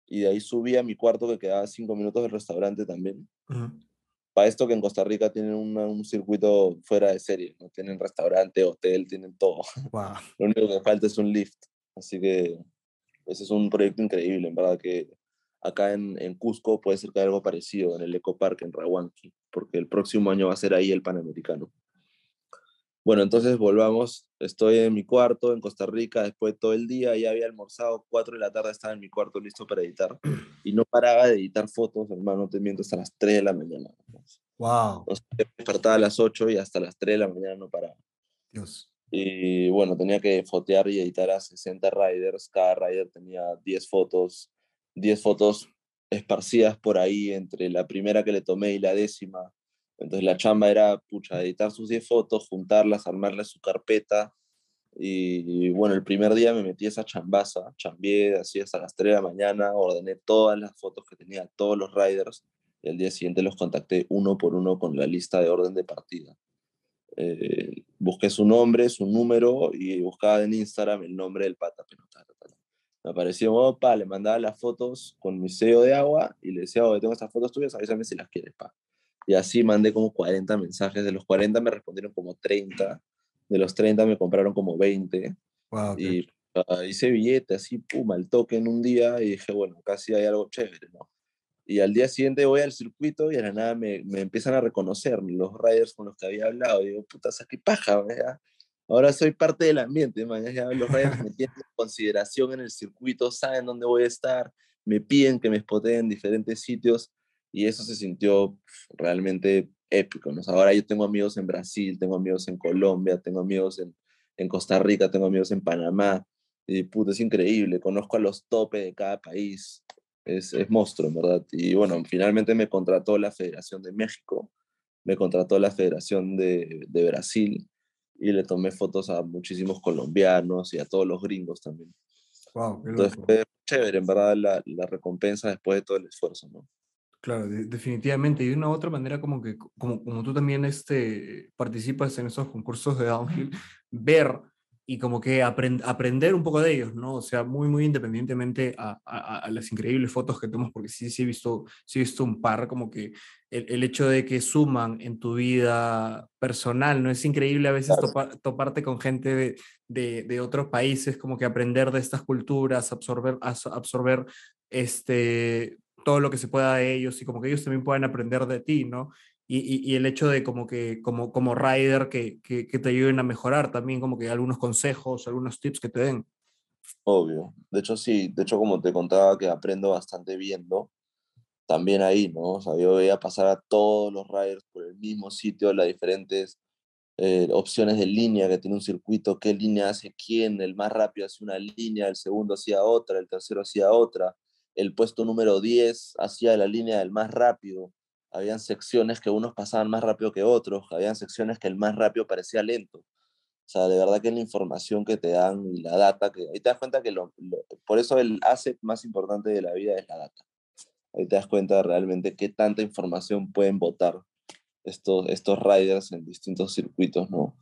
y de ahí subía a mi cuarto que quedaba cinco minutos del restaurante también. Para esto que en Costa Rica tienen un circuito fuera de serie, ¿no? Tienen restaurante, hotel, tienen todo. Wow. Lo único que falta es un lift. Así que ese es un proyecto increíble, en verdad, que acá en, en Cusco puede ser que haya algo parecido en el Eco Park en Rahuanqui, porque el próximo año va a ser ahí el Panamericano. Bueno, entonces volvamos. Estoy en mi cuarto en Costa Rica después de todo el día. Ya había almorzado, 4 de la tarde estaba en mi cuarto listo para editar. Y no paraba de editar fotos, hermano, te miento, hasta las 3 de la mañana. Wow. O sea, me despertaba a las 8 y hasta las 3 de la mañana no paraba. Dios. Y bueno, tenía que fotear y editar a 60 riders. Cada rider tenía 10 fotos, 10 fotos esparcidas por ahí entre la primera que le tomé y la décima. Entonces la chamba era, pucha, editar sus 10 fotos, juntarlas, armarles su carpeta. Y, bueno, el primer día me metí esa chambaza, chambié así hasta las 3 de la mañana, ordené todas las fotos que tenía, todos los riders, y al día siguiente los contacté uno por uno con la lista de orden de partida. Eh, busqué su nombre, su número y buscaba en Instagram el nombre del pata. Pero, tal, tal. Me apareció, opa, le mandaba las fotos con mi sello de agua y le decía, oye, tengo estas fotos tuyas, avísame si las quieres, pa. Y así mandé como 40 mensajes. De los 40 me respondieron como 30. De los 30 me compraron como 20. Wow, qué- Y uh, hice billete así, pum, al toque en un día y dije, bueno, casi hay algo chévere, ¿no? Y al día siguiente voy al circuito y a la nada me, me empiezan a reconocer los riders con los que había hablado. Y digo, puta, ¿sabes qué paja? ya? Ahora soy parte del ambiente, man, ya los riders me tienen en consideración en el circuito, saben dónde voy a estar, me piden que me spoteen en diferentes sitios y eso se sintió pf, realmente épico, ¿no? Ahora yo tengo amigos en Brasil, tengo amigos en Colombia, tengo amigos en, en Costa Rica, tengo amigos en Panamá, y puta, es increíble, conozco a los topes de cada país, es, es monstruo, verdad. Y bueno, finalmente me contrató la Federación de México, me contrató la Federación de, de Brasil, y le tomé fotos a muchísimos colombianos y a todos los gringos también. wow, Entonces fue chévere, en verdad, la, la recompensa después de todo el esfuerzo, ¿no? Claro, de- definitivamente. Y de una u otra manera, como que como, como tú también este, participas en esos concursos de downhill, ver y como que aprend- aprender un poco de ellos, ¿no? O sea, muy, muy independientemente a, a- a las increíbles fotos que tomas, porque sí, sí he visto, sí he visto un par, como que el, el hecho de que suman en tu vida personal, ¿no? Es increíble a veces Claro. topa- toparte con gente de, de, de otros países, como que aprender de estas culturas, absorber, absorber este, todo lo que se pueda de ellos y como que ellos también puedan aprender de ti, ¿no? Y, y, el hecho de como que como, como rider que, que, que te ayuden a mejorar también, como que algunos consejos, algunos tips que te den. Obvio. De hecho, sí. De hecho, como te contaba que aprendo bastante viendo, también ahí, ¿no? O sea, yo veía pasar a todos los riders por el mismo sitio, las diferentes eh, opciones de línea que tiene un circuito, qué línea hace quién, el más rápido hace una línea, el segundo hacía otra, el tercero hacía otra, el puesto número 10 hacía la línea del más rápido. Habían secciones que unos pasaban más rápido que otros, habían secciones que el más rápido parecía lento. O sea, de verdad que la información que te dan y la data, que ahí te das cuenta que lo, por eso el asset más importante de la vida es la data. Ahí te das cuenta realmente qué tanta información pueden botar estos, estos riders en distintos circuitos, ¿no?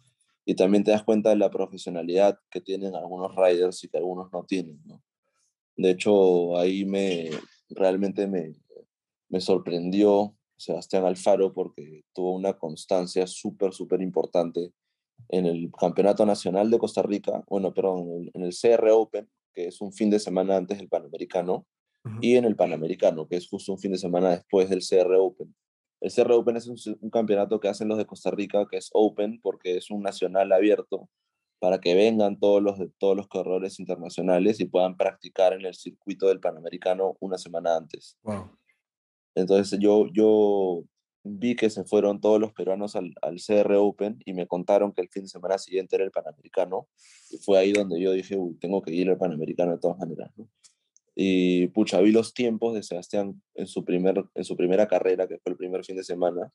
Y también te das cuenta de la profesionalidad que tienen algunos riders y que algunos no tienen, ¿no? De hecho, ahí me, realmente me, me sorprendió Sebastián Alfaro porque tuvo una constancia súper, súper importante en el Campeonato Nacional de Costa Rica, bueno, perdón, en el, CR Open, que es un fin de semana antes del Panamericano, y en el Panamericano, que es justo un fin de semana después del CR Open. El CR Open es un, un campeonato que hacen los de Costa Rica, que es Open, porque es un nacional abierto para que vengan todos los, todos los corredores internacionales y puedan practicar en el circuito del Panamericano una semana antes. Wow. Entonces yo, yo vi que se fueron todos los peruanos al, al CR Open y me contaron que el fin de semana siguiente era el Panamericano. Y fue ahí donde yo dije, uy, tengo que ir al Panamericano de todas maneras. ¿no? Y pucha, vi los tiempos de Sebastián en su, primer, en su primera carrera, que fue el primer fin de semana,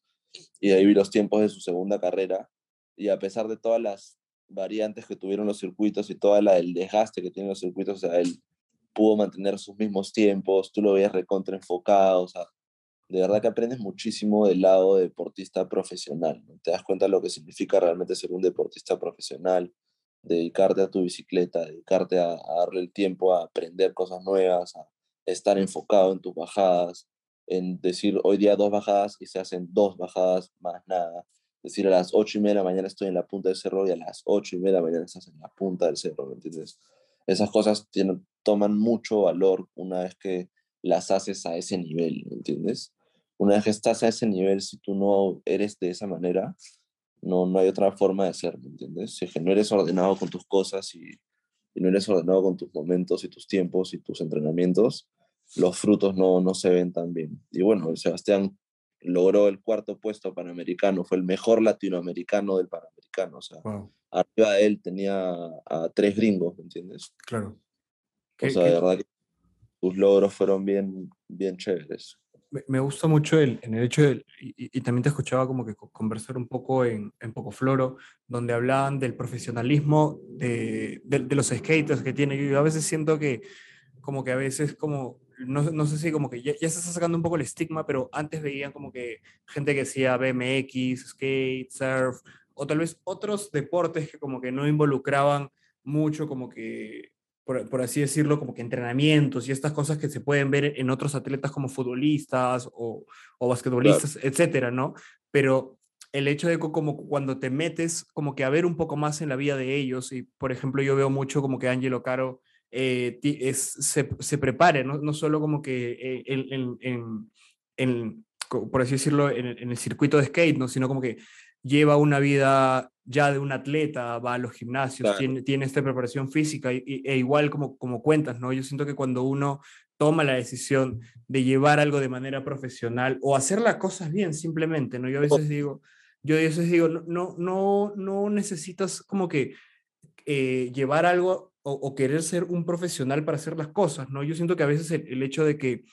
y ahí vi los tiempos de su segunda carrera. y a pesar de todas las variantes que tuvieron los circuitos y todo el desgaste que tienen los circuitos, o sea, él pudo mantener sus mismos tiempos, tú lo veías recontra enfocado, o sea, de verdad que aprendes muchísimo del lado de deportista profesional, te das cuenta de lo que significa realmente ser un deportista profesional, dedicarte a tu bicicleta, dedicarte a, darle el tiempo a aprender cosas nuevas, a estar enfocado en tus bajadas, en decir hoy día dos bajadas y se hacen dos bajadas más nada. Decir a las ocho y media de la mañana estoy en la punta del cerro y a las ocho y media de la mañana estás en la punta del cerro, ¿me entiendes? Esas cosas tienen, toman mucho valor una vez que las haces a ese nivel, ¿me entiendes? Una vez que estás a ese nivel, si tú no eres de esa manera, no, no hay otra forma de ser, ¿me entiendes? Si es que no eres ordenado con tus cosas y, y, no eres ordenado con tus momentos y tus tiempos y tus entrenamientos, los frutos no, no se ven tan bien. Y bueno, Sebastián logró el cuarto puesto panamericano, fue el mejor latinoamericano del panamericano, o sea, arriba de él tenía a tres gringos, ¿me entiendes? Claro. O sea, de verdad que sus logros fueron bien, bien chéveres me gusta mucho el, en el hecho de, y, también te escuchaba como que conversar un poco en, en Poco Floro, donde hablaban del profesionalismo de, de, los skaters que tienen. Yo a veces siento que como que a veces como, no, no sé si como que ya, ya, se está sacando un poco el estigma, pero antes veían como que gente que hacía BMX, skate, surf, o tal vez otros deportes que como que no involucraban mucho como que por, así decirlo, como que entrenamientos y estas cosas que se pueden ver en otros atletas como futbolistas o, o basquetbolistas, etcétera, ¿no? Pero el hecho de como cuando te metes como que a ver un poco más en la vida de ellos y por ejemplo yo veo mucho como que Angelo Caro eh, es, se, se, prepare, ¿no? no solo como que eh, en, en, en, por así decirlo, en, el circuito de skate, ¿no? sino como que lleva una vida ya de un atleta, va a los gimnasios, tiene, tiene, esta preparación física y, e igual como, como cuentas, ¿no? Yo siento que cuando uno toma la decisión de llevar algo de manera profesional o hacer las cosas bien simplemente, ¿no? Yo a veces digo, yo a veces digo, no, no, no necesitas como que eh, llevar algo o, querer ser un profesional para hacer las cosas, ¿no? Yo siento que a veces el hecho de que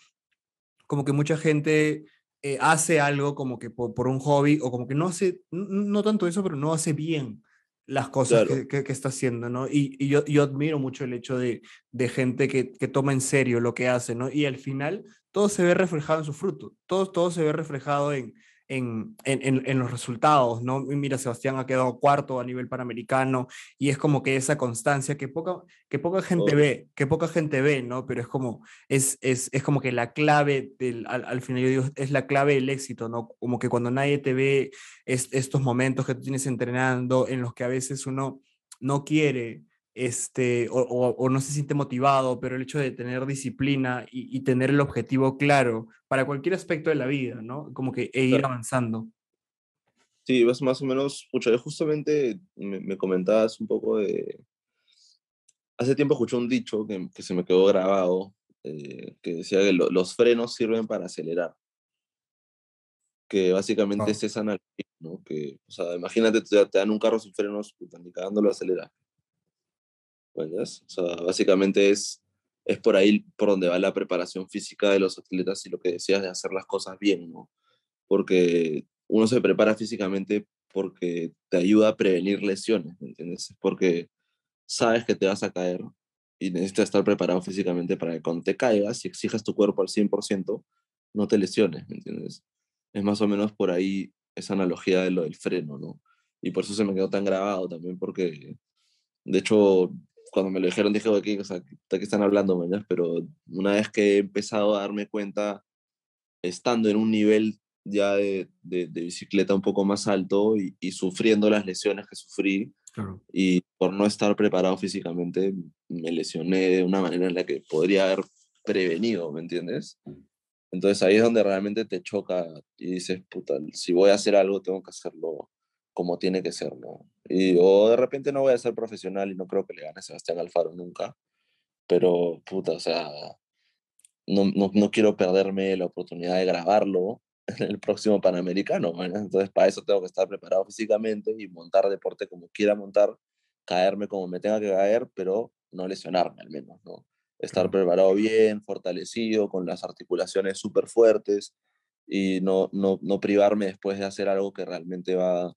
como que mucha gente eh, hace algo como que por, un hobby o como que no hace, no, tanto eso, pero no hace bien las cosas que, que, está haciendo, ¿no? Y, y yo, yo, admiro mucho el hecho de, de gente que, que, toma en serio lo que hace, ¿no? Y al final todo se ve reflejado en su fruto, todo, todo se ve reflejado en, en, en, en, los resultados, ¿no? mira, Sebastián ha quedado cuarto a nivel panamericano y es como que esa constancia que poca, que poca gente ve, que poca gente ve, ¿no? Pero es como, es, es, es como que la clave, del, al, final yo digo, es la clave del éxito, ¿no? Como que cuando nadie te ve es, estos momentos que tú tienes entrenando en los que a veces uno no quiere este, o, no se siente motivado, pero el hecho de tener disciplina y, tener el objetivo claro para cualquier aspecto de la vida, ¿no? Como que e ir avanzando. Sí, vas más o menos, escucha, justamente me, comentabas un poco de... Hace tiempo escuché un dicho que, que se me quedó grabado, eh, que decía que los frenos sirven para acelerar. Que básicamente es esa analogía, ¿no? Que, o sea, imagínate, te, te dan un carro sin frenos, puta, ni cagándolo acelera o sea, básicamente es, es por ahí por donde va la preparación física de los atletas y lo que decías de hacer las cosas bien, ¿no? Porque uno se prepara físicamente porque te ayuda a prevenir lesiones, ¿me entiendes? Porque sabes que te vas a caer y necesitas estar preparado físicamente para que cuando te caigas y exijas tu cuerpo al 100%, no te lesiones, ¿me entiendes? Es más o menos por ahí esa analogía de lo del freno, ¿no? Y por eso se me quedó tan grabado también, porque de hecho cuando me lo dijeron dije, ok, o sea, ¿de qué están hablando, mañana? Pero una vez que he empezado a darme cuenta, estando en un nivel ya de, de, bicicleta un poco más alto y, y, sufriendo las lesiones que sufrí, y por no estar preparado físicamente, me lesioné de una manera en la que podría haber prevenido, ¿me entiendes? Entonces ahí es donde realmente te choca y dices, puta, si voy a hacer algo, tengo que hacerlo como tiene que ser, ¿no? Y, o de repente no voy a ser profesional y no creo que le gane a Sebastián Alfaro nunca, pero puta, o sea, no, no, no quiero perderme la oportunidad de grabarlo en el próximo Panamericano, entonces para eso tengo que estar preparado físicamente y montar deporte como quiera montar, caerme como me tenga que caer, pero no lesionarme al menos, ¿no? Estar preparado bien, fortalecido, con las articulaciones súper fuertes y no, no, no privarme después de hacer algo que realmente va,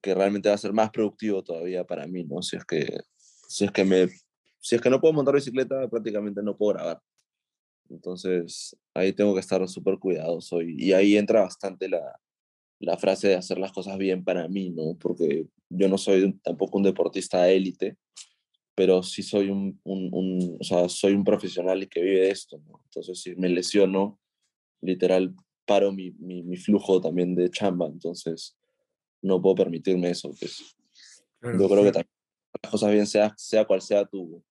que realmente va a ser más productivo todavía para mí, ¿no? Si es que, si es que, me, si es que no puedo montar bicicleta, prácticamente no puedo grabar. Entonces, ahí tengo que estar súper cuidadoso y, ahí entra bastante la, la frase de hacer las cosas bien para mí, ¿no? Porque yo no soy tampoco un deportista élite, pero sí soy un, un, un, o sea, soy un profesional que vive esto, ¿no? Entonces, si me lesiono, literal, paro mi, mi, mi flujo también de chamba, entonces no puedo permitirme eso, pues. Claro, Yo creo sí. que también las cosas bien, sea, sea cual sea tu,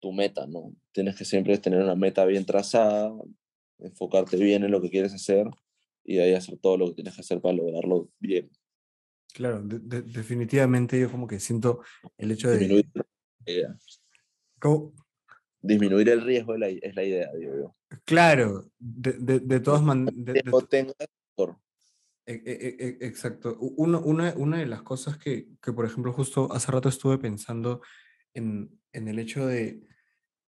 tu meta, ¿no? Tienes que siempre tener una meta bien trazada, enfocarte bien en lo que quieres hacer y de ahí hacer todo lo que tienes que hacer para lograrlo bien. Claro, de- de- definitivamente yo como que siento el hecho de... Disminuir, la idea. ¿Cómo? Disminuir el riesgo es la, es la idea, digo yo. Claro, de, de, todas maneras... Tengas. E- e- e- Exacto. Uno- una, una de las cosas que, que, por ejemplo, justo hace rato estuve pensando en, en el hecho de,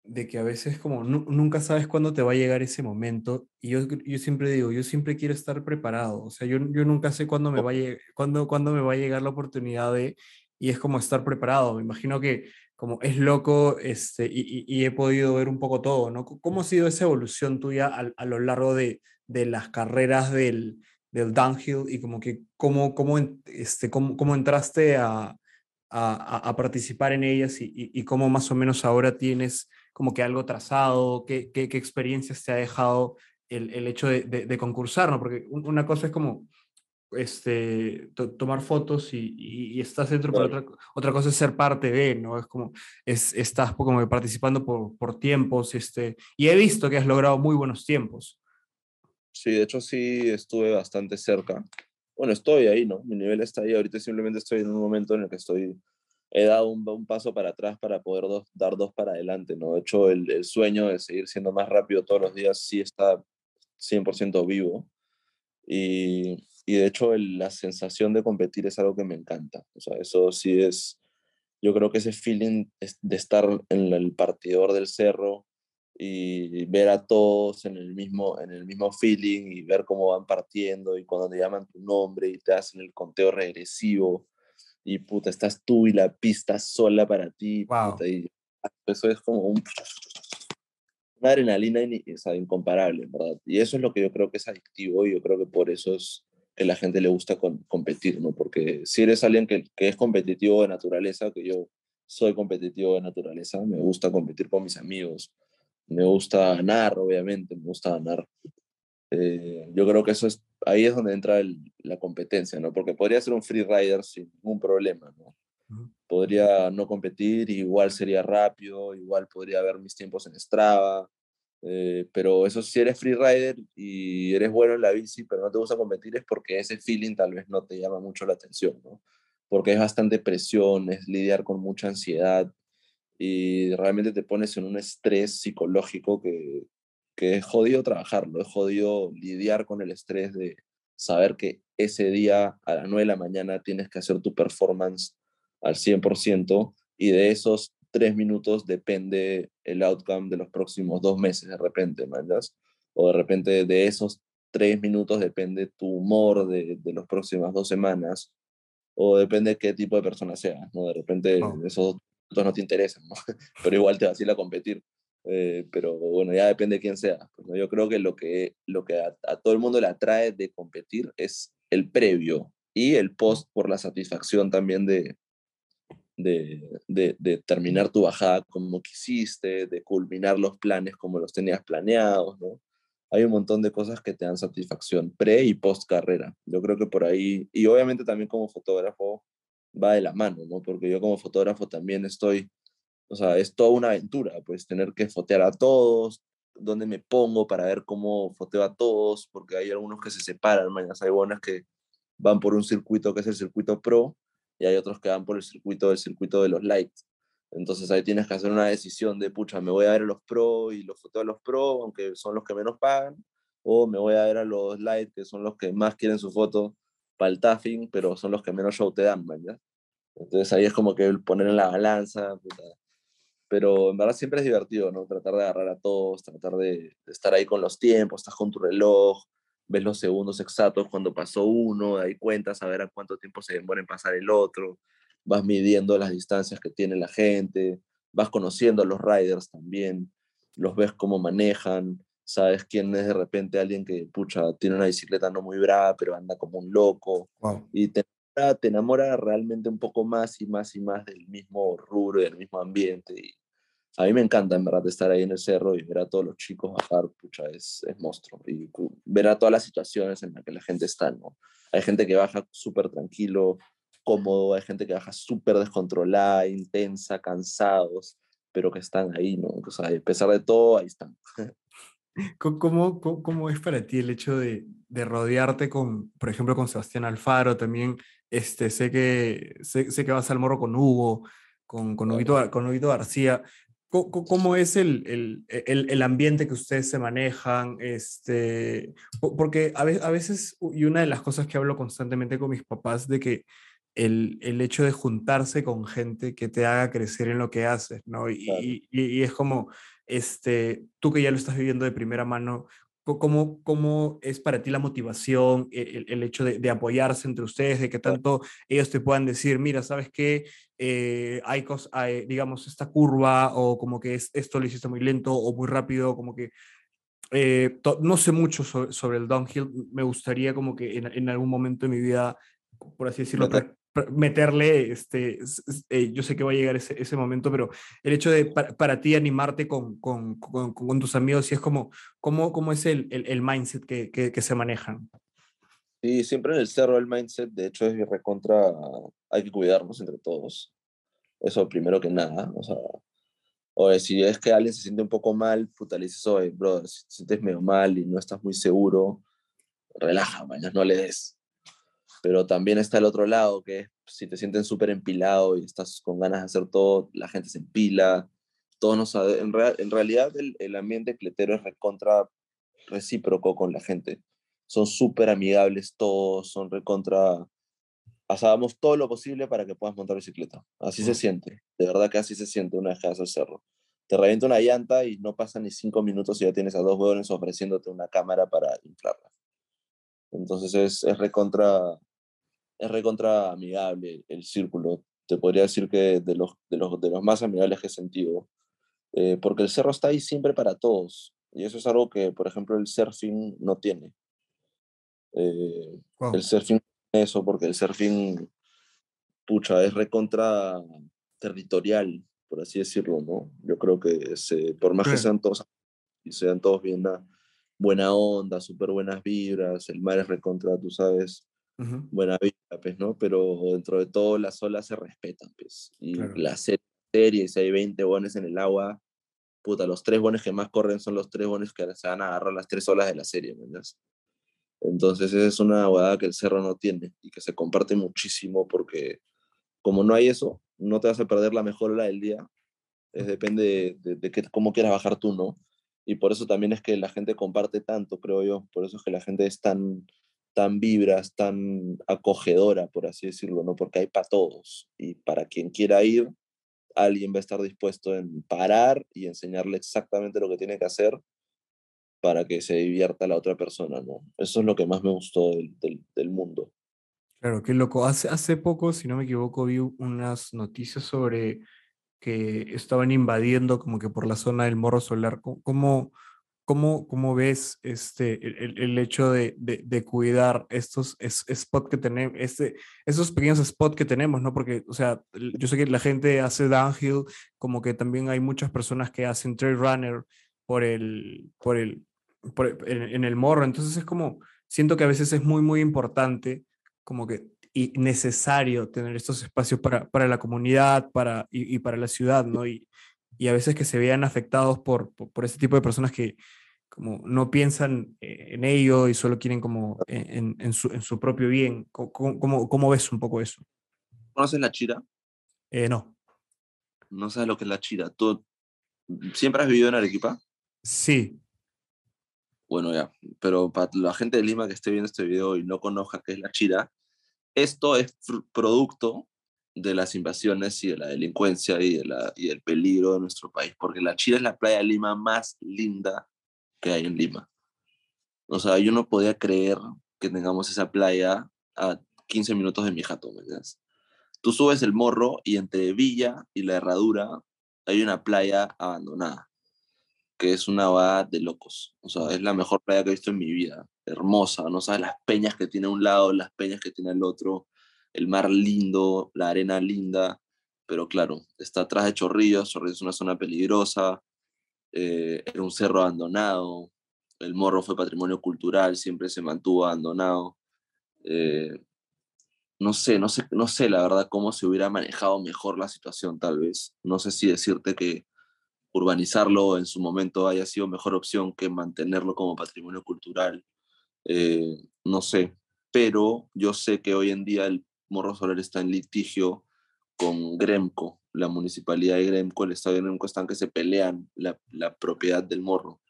de que a veces como nu- nunca sabes cuándo te va a llegar ese momento y yo, yo siempre digo, yo siempre quiero estar preparado, o sea, yo, yo nunca sé cuándo me, va a, cuándo, cuándo me va a llegar la oportunidad de, y es como estar preparado, me imagino que como es loco este, y, y- y he podido ver un poco todo, ¿no? ¿Cómo ha sido esa evolución tuya a, a lo largo de, de las carreras del, del downhill y como que cómo, cómo, este, cómo, cómo entraste a, a, a- participar en ellas y, y, y cómo más o menos ahora tienes como que algo trazado, qué, qué, qué experiencias te ha dejado el, el hecho de, de, de concursar, ¿no? Porque un- una cosa es como este, to- tomar fotos y, y- estás dentro, pero Claro. otra, otra cosa es ser parte de, ¿no? Es como, es, estás como participando por, por tiempos, este, y he visto que has logrado muy buenos tiempos. Sí, de hecho sí estuve bastante cerca. Bueno, estoy ahí, ¿no? Mi nivel está ahí. Ahorita simplemente estoy en un momento en el que estoy, he dado un, paso para atrás para poder dar dos para adelante, ¿no? De hecho, el, sueño de seguir siendo más rápido todos los días sí está 100% vivo. Y, y de hecho, la sensación de competir es algo que me encanta. O sea, eso sí es, yo creo que ese feeling de estar en el partidor del cerro y ver a todos en el mismo, en el mismo feeling y ver cómo van partiendo y cuando te llaman tu nombre y te hacen el conteo regresivo y puta, estás tú y la pista sola para ti, Wow. puta, y eso es como un, una adrenalina in- o sea, incomparable, ¿verdad? Y eso es lo que yo creo que es adictivo y yo creo que por eso es que la gente le gusta con- competir, ¿no? Porque si eres alguien que, que es competitivo de naturaleza, que yo soy competitivo de naturaleza, me gusta competir con mis amigos, me gusta ganar, obviamente, me gusta ganar. Eh, yo creo que eso es, ahí es donde entra el- la competencia, ¿no? Porque podría ser un free rider sin ningún problema, ¿no? Podría no competir, igual sería rápido, igual podría ver mis tiempos en Strava, eh, pero eso si eres free rider y eres bueno en la bici, pero no te gusta competir, es porque ese feeling tal vez no te llama mucho la atención, ¿no? Porque es bastante presión, es lidiar con mucha ansiedad y realmente te pones en un estrés psicológico que, que es jodido trabajarlo, es jodido lidiar con el estrés de saber que ese día a las 9 de la mañana tienes que hacer tu performance al 100% y de esos tres minutos depende el outcome de los próximos dos meses de repente, ¿mandas? O de repente de esos tres minutos depende tu humor de, de las próximas dos semanas o depende qué tipo de persona seas, ¿no? De repente Wow. esos no te interesan, ¿no? Pero igual te vas a ir a competir. Eh, pero bueno, ya depende de quién sea. pues, ¿no? Yo creo que lo que, lo que a, a todo el mundo le atrae de competir es el previo y el post por la satisfacción también de, de, de, de terminar tu bajada como quisiste, de culminar los planes como los tenías planeados, ¿no? Hay un montón de cosas que te dan satisfacción pre y post carrera. Yo creo que por ahí, y obviamente también como fotógrafo va de la mano, ¿no? Porque yo como fotógrafo también estoy, o sea, es toda una aventura, pues tener que fotear a todos, dónde me pongo para ver cómo foteo a todos, porque hay algunos que se separan, mañana hay buenas que van por un circuito que es el circuito pro, y hay otros que van por el circuito del circuito de los lights. Entonces ahí tienes que hacer una decisión de, pucha, me voy a ver a los pro y los foteo a los pro, aunque son los que menos pagan, o me voy a ver a los light, que son los que más quieren su foto para el taffing, pero son los que menos show te dan, ¿ya? Entonces ahí es como que poner en la balanza, puta. pero en verdad siempre es divertido, ¿no? Tratar de agarrar a todos, tratar de estar ahí con los tiempos, estás con tu reloj, ves los segundos exactos cuando pasó uno, de ahí cuentas a ver a cuánto tiempo se demora en pasar el otro, vas midiendo las distancias que tiene la gente, vas conociendo a los riders también, los ves cómo manejan, sabes quién es de repente alguien que, pucha, tiene una bicicleta no muy brava, pero anda como un loco, y te, te enamora realmente un poco más y más y más del mismo rubro, del mismo ambiente, y a mí me encanta en verdad estar ahí en el cerro y ver a todos los chicos bajar, pucha, es, es monstruo. Y ver a todas las situaciones en las que la gente está, ¿no? Hay gente que baja súper tranquilo, cómodo, hay gente que baja súper descontrolada, intensa, cansados, pero que están ahí, ¿no? O sea, a pesar de todo, ahí están. ¿Cómo, cómo, cómo es para ti el hecho de, de, rodearte con, por ejemplo, con Sebastián Alfaro? También este, sé, que, sé, sé que vas al morro con Hugo, con, con, Huguito, con Huguito García. ¿Cómo es el, el, el, ambiente que ustedes se manejan? Este, porque a veces, y una de las cosas que hablo constantemente con mis papás, de que el, el hecho de juntarse con gente que te haga crecer en lo que haces, ¿no? Y, y, y, es como, este, tú que ya lo estás viviendo de primera mano, ¿Cómo, ¿Cómo es para ti la motivación, e, el, hecho de, apoyarse entre ustedes, de que tanto ellos te puedan decir, mira, ¿sabes qué? Eh, hay, hay, digamos, esta curva o como que es, esto lo hiciste muy lento o muy rápido, como que eh, no sé mucho sobre, el downhill, me gustaría como que en, en, algún momento de mi vida, por así decirlo, meterle, este, eh, yo sé que va a llegar ese, ese momento, pero el hecho de para, ti animarte con, con, con, tus amigos, y es como, ¿cómo, cómo es el, el, el mindset que, que, que, se manejan? Sí, siempre en el cerro el mindset, de hecho, es recontra, hay que cuidarnos entre todos. Eso primero que nada, o sea, si es que alguien se siente un poco mal, puta, le dices, oye, brother, si te sientes medio mal y no estás muy seguro, relaja, mañana no le des pero también está el otro lado, que si te sienten súper empilado y estás con ganas de hacer todo, la gente se empila, todos nos, en, en realidad el, el, ambiente cletero es recontra recíproco con la gente, son súper amigables todos, son recontra, pasábamos todo lo posible para que puedas montar bicicleta, así se siente, de verdad que así se siente una vez que vas al cerro. Te revienta una llanta y no pasa ni cinco minutos y ya tienes a dos huevones ofreciéndote una cámara para inflarla. Entonces es, es recontra, es recontra amigable el círculo. Te podría decir que de los, de los, de los más amigables que he sentido. Eh, porque el cerro está ahí siempre para todos. Y eso es algo que, por ejemplo, el surfing no tiene. Eh, El surfing eso, porque el surfing, pucha, es recontra territorial, por así decirlo, ¿no? Yo creo que se, por más que sean todos y sean todos bien buena onda, súper buenas vibras, el mar es recontra, tú sabes, buena vida, pues, ¿no? Pero dentro de todo las olas se respetan, pues. Y la serie, si hay 20 bones en el agua, puta, los tres bones que más corren son los tres bones que se van a agarrar las tres olas de la serie, ¿verdad? Entonces esa es una guada que el cerro no tiene y que se comparte muchísimo porque como no hay eso, no te vas a perder la mejor ola del día. Es, depende de, de, de cómo quieras bajar tú, ¿no? Y por eso también es que la gente comparte tanto, creo yo. Por eso es que la gente es tan, tan vibras, tan acogedora, por así decirlo, ¿no? Porque hay para todos y para quien quiera ir, alguien va a estar dispuesto en parar y enseñarle exactamente lo que tiene que hacer para que se divierta la otra persona, ¿no? Eso es lo que más me gustó del, del, del mundo. Claro, qué loco. Hace, hace poco, si no me equivoco, vi unas noticias sobre que estaban invadiendo como que por la zona del Morro Solar. ¿Cómo, ¿Cómo, ¿Cómo, ves este, el, el hecho de, de, cuidar estos spots que tenemos, este, esos pequeños spots que tenemos, ¿no? Porque, o sea, yo sé que la gente hace downhill, como que también hay muchas personas que hacen trail runner por el, por el, por en, en, el morro, entonces es como, siento que a veces es muy, muy importante, como que, y necesario tener estos espacios para, para la comunidad para, y, y para la ciudad, ¿no? Y, y a veces que se vean afectados por, por, por este tipo de personas que, como no piensan eh, en ello y solo quieren como en, en, su, en su, propio bien. ¿Cómo, ¿Cómo, cómo, ves un poco eso? ¿Conoces la chira? Eh, no. No sabes lo que es la chira. ¿Tú siempre has vivido en Arequipa? Sí. Bueno, ya, pero para la gente de Lima que esté viendo este video y no conozca qué es la chira, esto es producto de las invasiones y de la delincuencia y, de la, y del peligro de nuestro país, porque la Chira es la playa de Lima más linda que hay en Lima. O sea, yo no podía creer que tengamos esa playa a 15 minutos de mi jato. Tú subes el morro y entre Villa y la Herradura hay una playa abandonada, que es una vada de locos. O sea, es la mejor playa que he visto en mi vida. Hermosa, no sabes las peñas que tiene un lado, las peñas que tiene el otro, el mar lindo, la arena linda, pero claro, está atrás de Chorrillos, Chorrillos es una zona peligrosa, eh, era un cerro abandonado, el morro fue patrimonio cultural, siempre se mantuvo abandonado. Eh, no sé, no sé, no sé la verdad cómo se hubiera manejado mejor la situación tal vez. No sé si decirte que urbanizarlo en su momento haya sido mejor opción que mantenerlo como patrimonio cultural. Eh, no sé, pero yo sé que hoy en día el Morro Solar está en litigio con Gremco, la municipalidad de Gremco, el Estado de Gremco están que se pelean la, la propiedad del morro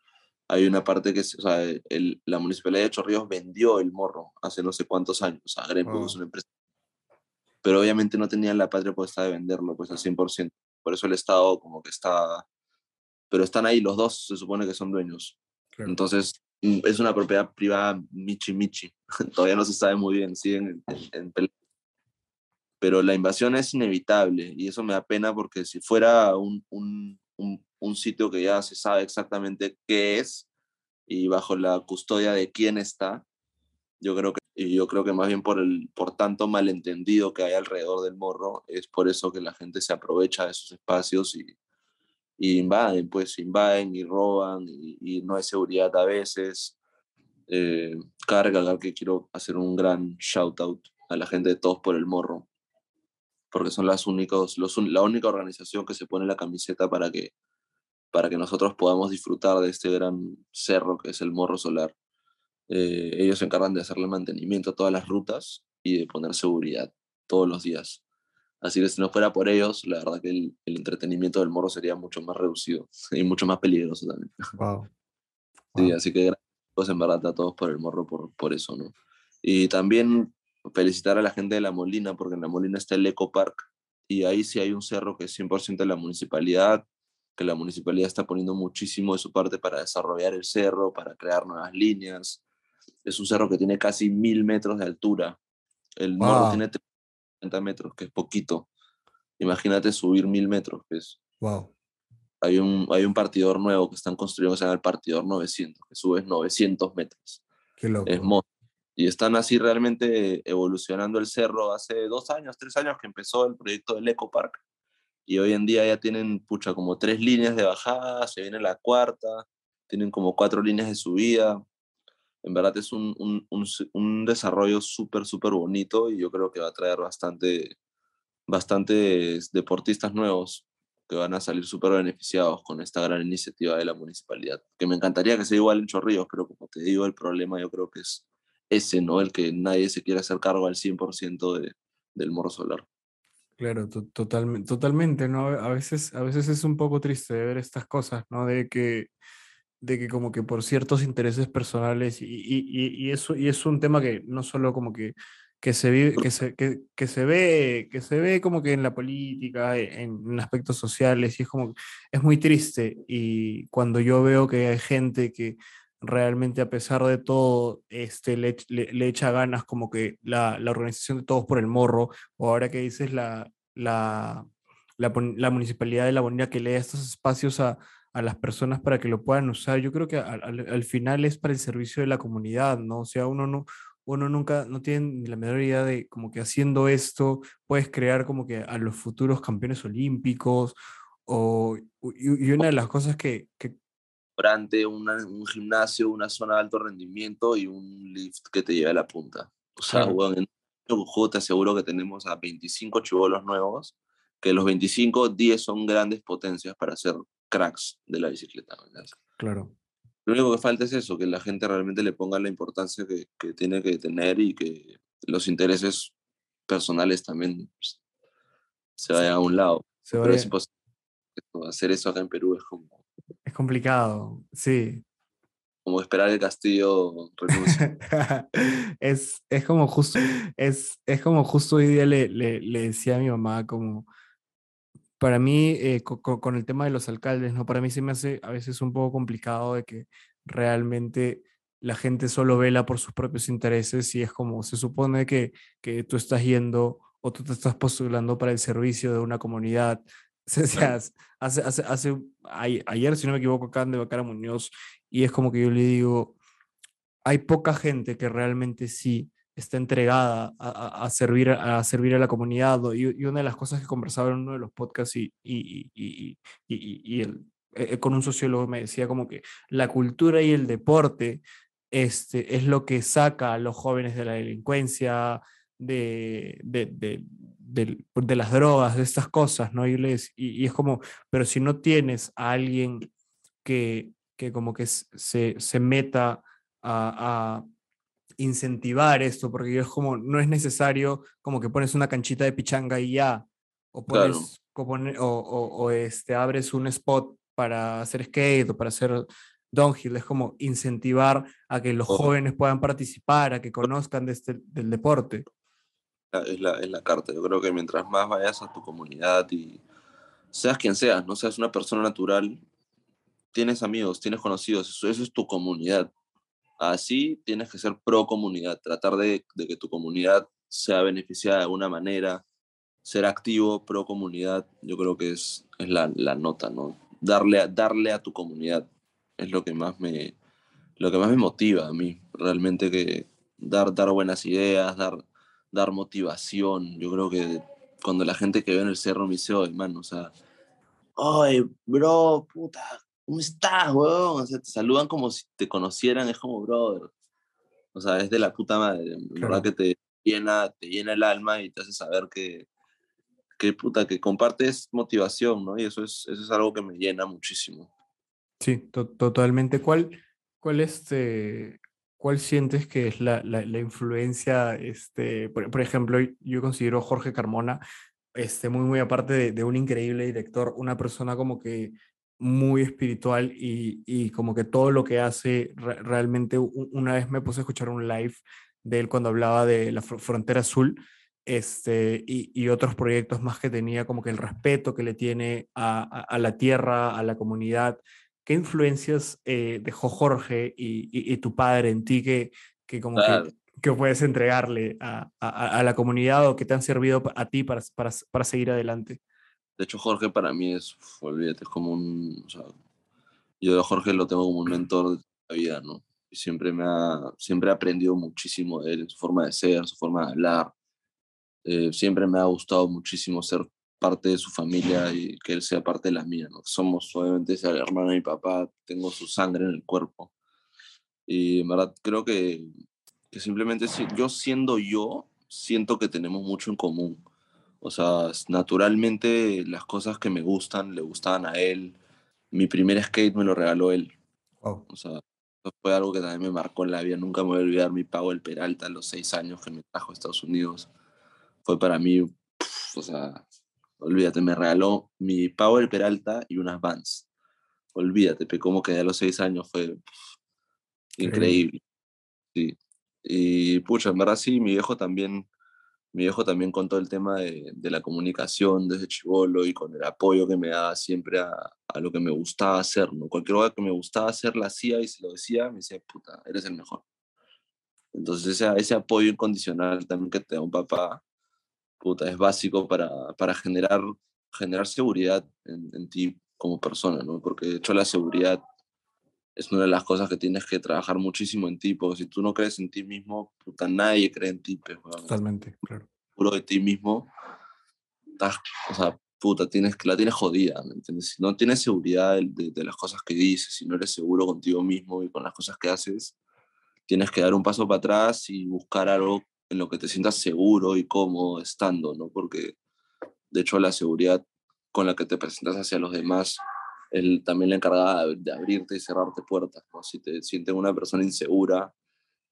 hay una parte que, o sea, el, la municipalidad de Chorrillos vendió el morro hace no sé cuántos años a Gremco, es una empresa. Pero obviamente no tenían la patria potestad de venderlo, pues al 100%. Por eso el Estado como que está... Pero están ahí, los dos se supone que son dueños. Entonces, mm, es una propiedad privada michi michi. Todavía no se sabe muy bien, siguen en, en, Pero la invasión es inevitable y eso me da pena porque si fuera un, un, un sitio que ya se sabe exactamente qué es y bajo la custodia de quién está. Yo creo que, y yo creo que más bien por, el, por tanto malentendido que hay alrededor del morro, es por eso que la gente se aprovecha de esos espacios y, invaden, pues invaden y roban y, no hay seguridad a veces. Eh, que quiero hacer un gran shout out a la gente de Todos por el Morro, porque son las únicos, los, la única organización que se pone la camiseta para que para que nosotros podamos disfrutar de este gran cerro que es el Morro Solar. Eh, ellos se encargan de hacerle mantenimiento a todas las rutas y de poner seguridad todos los días. Así que si no fuera por ellos, la verdad que el, entretenimiento del morro sería mucho más reducido y mucho más peligroso también. Wow. Sí, así que gracias en verdad a todos por el morro, por, por eso, ¿no? Y también felicitar a la gente de La Molina, porque en La Molina está el Eco Park y ahí sí hay un cerro que es 100% de la municipalidad, que la municipalidad está poniendo muchísimo de su parte para desarrollar el cerro, para crear nuevas líneas. Es un cerro que tiene casi mil metros de altura. El morro tiene 30 metros, que es poquito. Imagínate subir mil metros, que es... Wow. Hay un, hay un partidor nuevo que están construyendo, se llama el partidor 900, que sube 900 metros. Qué loco. Es y están así realmente evolucionando el cerro hace dos años, tres años que empezó el proyecto del Eco Park y hoy en día ya tienen, pucha, como tres líneas de bajada, se viene la cuarta, tienen como cuatro líneas de subida. En verdad es un, un, un, desarrollo súper, súper bonito y yo creo que va a traer bastante, bastantes deportistas nuevos que van a salir súper beneficiados con esta gran iniciativa de la municipalidad. Que me encantaría que sea igual en Chorrillos, pero como te digo, el problema yo creo que es ese, ¿no? El que nadie se quiera hacer cargo al 100% de, del morro solar. Claro, totalmente, totalmente, ¿no? A veces, a veces es un poco triste ver estas cosas, ¿no? De que, de que como que por ciertos intereses personales y, y, y, eso, y es un tema que no solo como que, que, se, que, se, que, se ve, que se ve como que en la política, en, en, aspectos sociales, y es como, es muy triste. Y cuando yo veo que hay gente que realmente a pesar de todo este, le, le, echa ganas como que la, la, organización de Todos por el Morro, o ahora que dices la, la, la, la municipalidad de La Bonita que le da estos espacios a, a, las personas para que lo puedan usar, yo creo que al, al, final es para el servicio de la comunidad, ¿no? O sea, uno no... Uno nunca, no tiene la menor idea de como que haciendo esto puedes crear como que a los futuros campeones olímpicos o, y, una de las cosas que, un gimnasio, una zona de alto rendimiento y un lift que te lleve a la punta. O sea, bueno, en juego te aseguro que tenemos a 25 chivolos nuevos, que los 25, 10 son grandes potencias para ser cracks de la bicicleta. Claro. Lo único que falta es eso, que la gente realmente le ponga la importancia que, que tiene que tener y que los intereses personales también pues, se vayan a un lado. Se Pero es imposible. Hacer eso acá en Perú es como es complicado, sí. Como esperar el castillo es, es como justo, es, es como justo hoy día le, le, le decía a mi mamá como, para mí, eh, con, con, el tema de los alcaldes, ¿no? Para mí se me hace a veces un poco complicado de que realmente la gente solo vela por sus propios intereses y es como se supone que, que tú estás yendo o tú te estás postulando para el servicio de una comunidad. O sea, hace, hace, hace, ayer, si no me equivoco, acaban de vacar Muñoz y es como que yo le digo, hay poca gente que realmente sí está entregada a, a, servir, a servir a la comunidad. Y, y, una de las cosas que conversaba en uno de los podcasts y, y, y el, eh, con un sociólogo me decía como que la cultura y el deporte este, es lo que saca a los jóvenes de la delincuencia, de, de, de, de las drogas, de estas cosas, ¿no? Y, les, y, es como, pero si no tienes a alguien que, que como que se, se meta a, a incentivar esto, porque es como, no es necesario como que pones una canchita de pichanga y ya, o pones, claro. o, o, o, este, abres un spot para hacer skate o para hacer downhill, es como incentivar a que los oh. jóvenes puedan participar, a que conozcan de este, del deporte. Es la, es la carta, yo creo que mientras más vayas a tu comunidad y seas quien seas, no seas una persona natural, tienes amigos, tienes conocidos, eso, es tu comunidad. Así tienes que ser pro comunidad, tratar de, de, que tu comunidad sea beneficiada de alguna manera, ser activo, pro comunidad, yo creo que es, es la, la nota, ¿no? Darle a, darle a tu comunidad es lo que más me, lo que más me motiva a mí, realmente que dar, dar buenas ideas, dar, dar motivación. Yo creo que cuando la gente que ve en el cerro me dice, oye, man, o sea, oye, bro, puta, ¿cómo estás, weón? O sea, te saludan como si te conocieran, es como, brother. O sea, es de la puta madre, la verdad que te llena, te llena el alma y te hace saber que, que puta, que compartes motivación, ¿no? Y eso es, eso es algo que me llena muchísimo. Sí, to totalmente. ¿Cuál, cuál, este, ¿Cuál sientes que es la, la, la influencia? Este, por, por, ejemplo, yo considero Jorge Carmona este, muy, muy aparte de, de un increíble director, una persona como que muy espiritual y, y, como que todo lo que hace re realmente una vez me puse a escuchar un live de él cuando hablaba de la frontera azul este, y, y, otros proyectos más que tenía como que el respeto que le tiene a, a, a la tierra, a la comunidad. ¿Qué influencias eh, dejó Jorge y, y, y, tu padre en ti que, que como claro. que que puedes entregarle a, a, a, la comunidad o que te han servido a ti para, para, para seguir adelante? De hecho, Jorge para mí es, olvídate, es como un, o sea, yo a Jorge lo tengo como un mentor de la vida, ¿no? Y siempre me ha, siempre he aprendido muchísimo de él, su forma de ser, su forma de hablar. Eh, siempre me ha gustado muchísimo ser parte de su familia y que él sea parte de la mía, ¿no? Somos, obviamente, esa hermana de mi papá, tengo su sangre en el cuerpo. Y en verdad creo que que simplemente yo siendo yo, siento que tenemos mucho en común. O sea, naturalmente las cosas que me gustan le gustaban a él. Mi primer skate me lo regaló él. Oh. O sea, eso fue algo que también me marcó en la vida. Nunca me voy a olvidar mi pago del Peralta a los seis años que me trajo a Estados Unidos. Fue para mí, pff, o sea, olvídate, me regaló mi del Peralta y unas Vans. Olvídate, cómo quedé a los seis años fue pff, increíble. Sí. Y pucha, en verdad sí, mi viejo también, mi viejo también con todo el tema de, de la comunicación desde chivolo y con el apoyo que me daba siempre a, a, lo que me gustaba hacer, ¿no? Cualquier cosa que me gustaba hacer la hacía y se lo decía, me decía, puta, eres el mejor. Entonces ese, ese apoyo incondicional también que te da un papá, puta, es básico para, para generar, generar seguridad en, en ti como persona, ¿no? Porque de hecho la seguridad es una de las cosas que tienes que trabajar muchísimo en ti, porque si tú no crees en ti mismo, puta, nadie cree en ti. Pues, Totalmente, claro. Puro de ti mismo, estás, o sea, puta, tienes, la tienes jodida, ¿me entiendes? Si no tienes seguridad de, de, de, las cosas que dices, si no eres seguro contigo mismo y con las cosas que haces, tienes que dar un paso para atrás y buscar algo en lo que te sientas seguro y cómodo estando, ¿no? Porque, de hecho, la seguridad con la que te presentas hacia los demás él también le encargaba de abrirte y cerrarte puertas. ¿no? Si te sientes una persona insegura,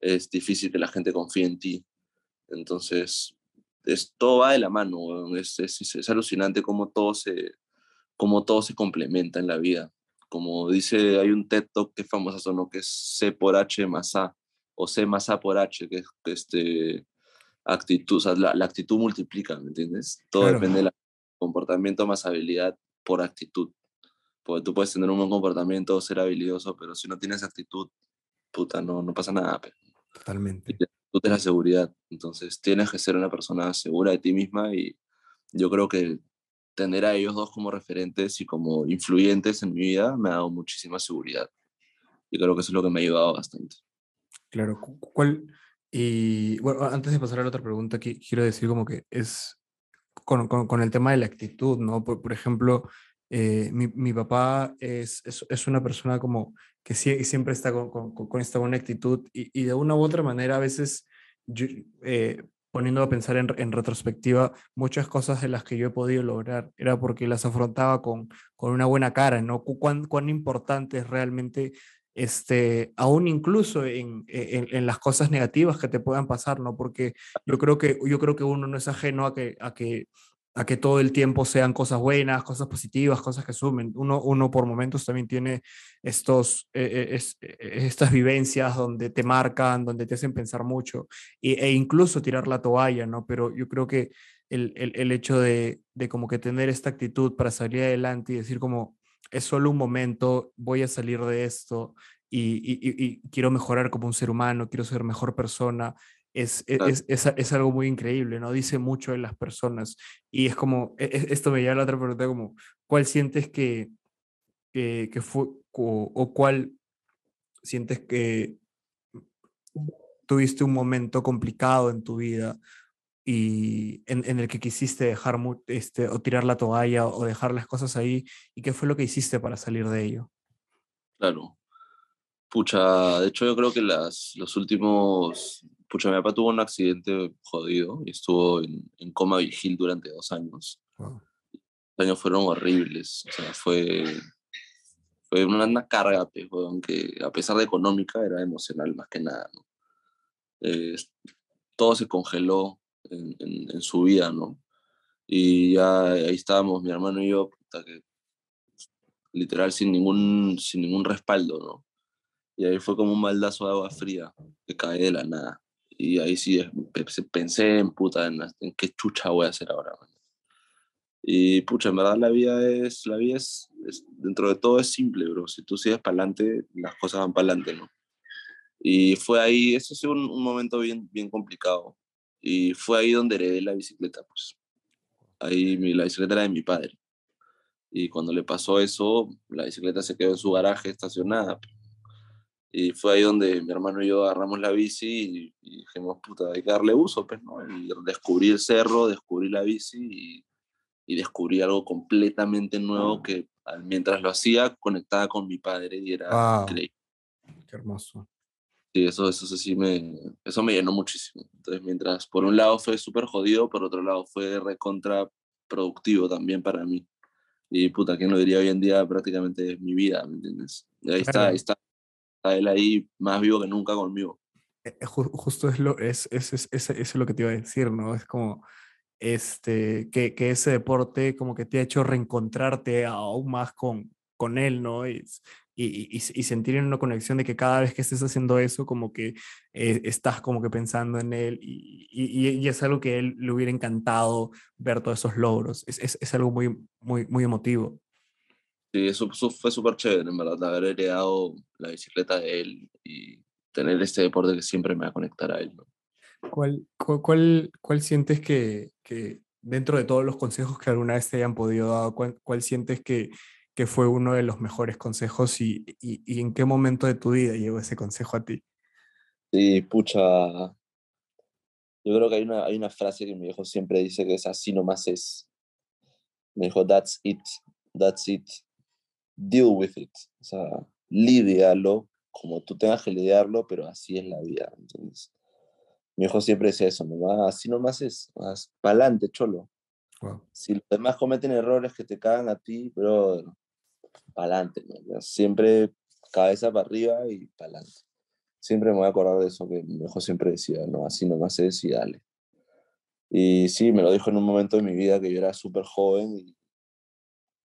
es difícil que la gente confíe en ti. Entonces, es, todo va de la mano. Es, es, es, alucinante cómo todo, se, cómo todo se complementa en la vida. Como dice, hay un TED Talk que es famoso, ¿no? que es C por H más A, o C más A por H, que es este, actitud, o sea, la, la actitud multiplica, ¿me entiendes? Todo claro. depende del comportamiento más habilidad por actitud. Porque tú puedes tener un buen comportamiento, ser habilidoso, pero si no tienes actitud, puta, no, no pasa nada. pe. Totalmente. Tú tienes la seguridad, entonces tienes que ser una persona segura de ti misma y yo creo que tener a ellos dos como referentes y como influyentes en mi vida me ha dado muchísima seguridad. Y creo que eso es lo que me ha ayudado bastante. Claro, cu- ¿cuál? Y bueno, antes de pasar a la otra pregunta, qui- quiero decir como que es con, con- con el tema de la actitud, ¿no? Por, por ejemplo, eh, mi, mi papá es, es, es una persona como que sie- siempre está con, con, esta buena actitud y, y de una u otra manera a veces, yo, eh, poniendo a pensar en, en retrospectiva, muchas cosas de las que yo he podido lograr era porque las afrontaba con, con una buena cara, ¿no? Cu- Cuán, cuán importante es realmente este, aún incluso en, en, en las cosas negativas que te puedan pasar, ¿no? Porque yo creo que, yo creo que uno no es ajeno a que, a que, a que todo el tiempo sean cosas buenas, cosas positivas, cosas que sumen. Uno, uno por momentos también tiene estos, eh, eh, es- eh, estas vivencias donde te marcan, donde te hacen pensar mucho y, e incluso tirar la toalla, ¿no? Pero yo creo que el, el, el hecho de, de como que tener esta actitud para salir adelante y decir como, es solo un momento, voy a salir de esto y, y- quiero mejorar como un ser humano, quiero ser mejor persona, es, e- es, es, es algo muy increíble, ¿no? Dice mucho de las personas. Y es como, e- e- esto me lleva a la otra pregunta, como, ¿cuál sientes que, que, que fue, o, o cuál sientes que tuviste un momento complicado en tu vida y en, en el que quisiste dejar este, o tirar la toalla o dejar las cosas ahí y qué fue lo que hiciste para salir de ello? Claro. Pucha, de hecho yo creo que las, los últimos... Pucha, mi papá tuvo un accidente jodido y estuvo en, en coma vigil durante dos años. Wow. Los años fueron horribles, o sea, fue, fue una, carga, pues, weón, que a pesar de económica era emocional más que nada, ¿no? Eh, todo se congeló en, su vida, ¿no? Y ya ahí estábamos, mi hermano y yo, literal sin ningún, sin ningún respaldo, ¿no? Y ahí fue como un baldazo de agua fría que cae de la nada. Y ahí sí pe- pensé en puta, en, en qué chucha voy a hacer ahora, man. Y pucha, en verdad la vida es, la vida es, dentro de todo es simple, bro. Si tú sigues para adelante, las cosas van para adelante, ¿no? Y fue ahí, eso fue un, un momento bien, bien complicado. Y fue ahí donde heredé la bicicleta, pues. Ahí mi, la bicicleta era de mi padre. Y cuando le pasó eso, la bicicleta se quedó en su garaje estacionada. pues. Y fue ahí donde mi hermano y yo agarramos la bici y, y dijimos, puta, hay que darle uso, pues, ¿no? Y descubrí el cerro, descubrí la bici y, y descubrí algo completamente nuevo que mientras lo hacía conectaba con mi padre y era Wow. increíble. Qué hermoso. Sí, eso, eso sí me, eso me llenó muchísimo. Entonces, mientras por un lado fue súper jodido, por otro lado fue recontra productivo también para mí. Y puta, ¿quién lo diría hoy en día? Prácticamente es mi vida, ¿me entiendes? Y ahí está, ahí está, está él ahí más vivo que nunca conmigo. Eh, eh, ju- justo es lo, es, es, es, es- eso es lo que te iba a decir, ¿no? Es como este, que, que ese deporte como que te ha hecho reencontrarte aún más con, con él, ¿no? Y, y, y- y sentir en una conexión de que cada vez que estés haciendo eso, como que eh, estás como que pensando en él y- y es algo que a él le hubiera encantado ver todos esos logros. Es, es, es algo muy, muy, muy emotivo. Sí, eso, eso fue súper chévere, en verdad, haber heredado la bicicleta de él y tener este deporte que siempre me va a conectar a él, ¿no? ¿Cuál, cuál, cuál, cuál sientes que, que dentro de todos los consejos que alguna vez te hayan podido dar, cuál, cuál sientes que, que fue uno de los mejores consejos y, y, y en qué momento de tu vida llegó ese consejo a ti? Sí, pucha. Yo creo que hay una, hay una frase que mi viejo siempre dice que es así nomás es. Me dijo, that's it, that's it. Deal with it. O sea, lidialo como tú tengas que lidiarlo, pero así es la vida. ¿entiendes? Mi hijo siempre decía eso, mamá, así nomás es, para adelante, cholo. Wow. Si los demás cometen errores que te cagan a ti, pero para adelante, siempre cabeza para arriba y para adelante. Siempre me voy a acordar de eso que mi hijo siempre decía, no, así nomás es y dale. Y sí, me lo dijo en un momento de mi vida que yo era súper joven y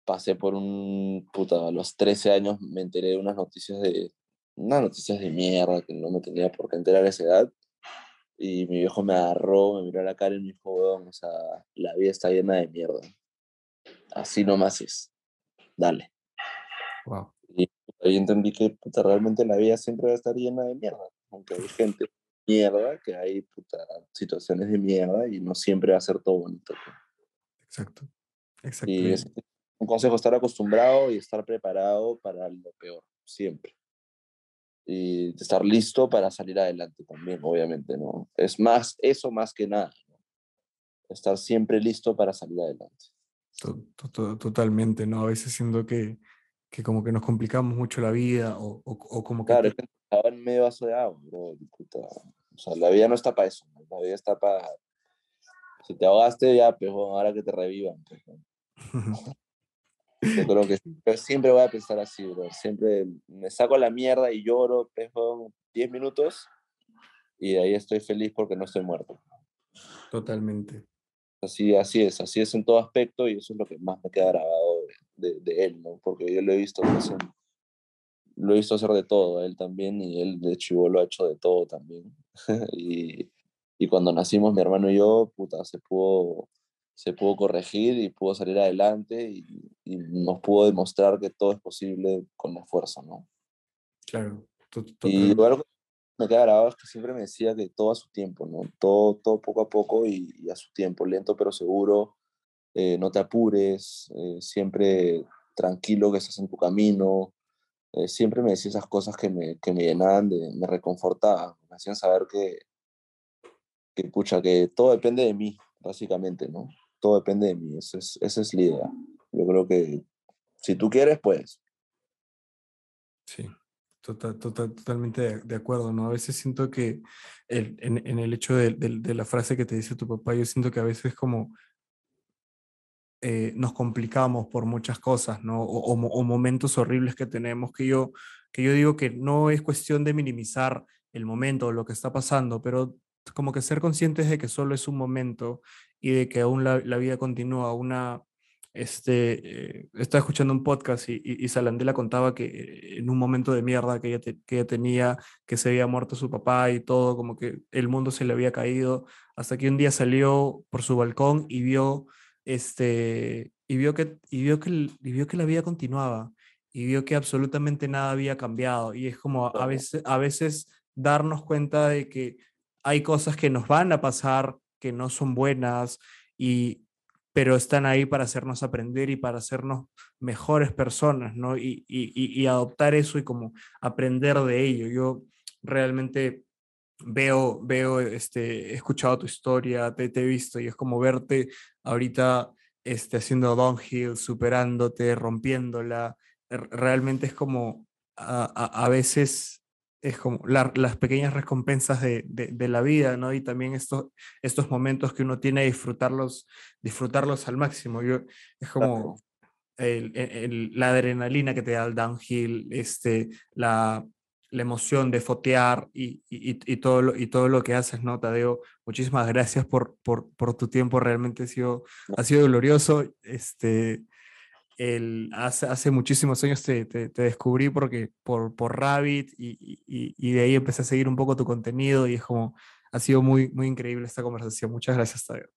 pasé por un, puta, a los 13 años me enteré de unas noticias de, unas noticias de mierda que no me tenía por qué enterar a esa edad. Y mi viejo me agarró, me miró a la cara y me dijo, weón, o sea, la vida está llena de mierda. Así nomás es. Dale. Wow. Y ahí entendí que puta, realmente la vida siempre va a estar llena de mierda, aunque hay gente mierda, que hay puta, situaciones de mierda y no siempre va a ser todo bonito. pues. Exacto. Exacto. Y es un consejo estar acostumbrado y estar preparado para lo peor, siempre. Y estar listo para salir adelante también, obviamente, ¿no? Es más, eso más que nada, ¿no? Estar siempre listo para salir adelante. To- to- to- Totalmente, ¿no? A veces siento que, que como que nos complicamos mucho la vida o, o, o como que... Claro, es que estaba en medio vaso de agua, bro. O sea, la vida no está para eso, la vida está para... Si te ahogaste, ya, pues, bueno, ahora que te revivan. pues. Yo creo que siempre, siempre voy a pensar así, bro. Siempre me saco la mierda y lloro, pejo 10 minutos y de ahí estoy feliz porque no estoy muerto. Totalmente. Así, así es, así es en todo aspecto y eso es lo que más me queda grabado de, de- él, ¿no? Porque yo lo he visto en- lo he visto hacer de todo, a él también, y él de chivolo ha hecho de todo también. y, y cuando nacimos mi hermano y yo, puta, se pudo, se pudo corregir y pudo salir adelante y, y nos pudo demostrar que todo es posible con esfuerzo, ¿no? Claro. to- Y totalmente. algo que me queda grabado es que siempre me decía que todo a su tiempo, ¿no? Todo, todo poco a poco y, y a su tiempo, lento pero seguro, eh, no te apures, eh, siempre tranquilo que estás en tu camino. eh, siempre me decía esas cosas que me, que me llenaban, de, me reconfortaban, me hacían saber que, que, pucha, que todo depende de mí, básicamente, ¿no? Todo depende de mí, esa es, esa es la idea. Yo creo que si tú quieres, puedes. Sí, total, total- totalmente de, de acuerdo, ¿no? A veces siento que el- en, en el hecho de, de- de la frase que te dice tu papá, yo siento que a veces como eh, nos complicamos por muchas cosas, ¿no? O, o mo- o momentos horribles que tenemos, que yo, que yo digo que no es cuestión de minimizar el momento o lo que está pasando, pero como que ser conscientes de que solo es un momento y de que aún la, vida continúa. Una, este, eh, estaba escuchando un podcast y, y, Salandela contaba que eh, en un momento de mierda que ella, que ella tenía, que se había muerto su papá y todo, como que el mundo se le había caído, hasta que un día salió por su balcón y vio este, y vio que, y vio que, y vio que la vida continuaba y vio que absolutamente nada había cambiado. Y es como a, veces, a veces darnos cuenta de que hay cosas que nos van a pasar, que no son buenas, y, pero están ahí para hacernos aprender y para hacernos mejores personas, ¿no? Y, y, y- y adoptar eso y como aprender de ello. Yo realmente veo, veo, este, he escuchado tu historia, te, te he visto y es como verte ahorita este, haciendo downhill, superándote, rompiéndola. Realmente es como a, a- a veces es como la- las pequeñas recompensas de, de- de la vida, ¿no? Y también estos, estos momentos que uno tiene, disfrutarlos, disfrutarlos al máximo. Yo, es como el- el- el- la adrenalina que te da el downhill, este, la, la emoción de fotear y, y- todo, lo, y todo lo que haces, ¿no, Tadeo? Muchísimas gracias por, por, por tu tiempo, realmente ha sido, ha sido glorioso. Este, el, hace, hace muchísimos años te, te, descubrí porque, por, por Rabbit y, y- de ahí empecé a seguir un poco tu contenido y es como, ha sido muy, muy increíble esta conversación. Muchas gracias, Tadeo.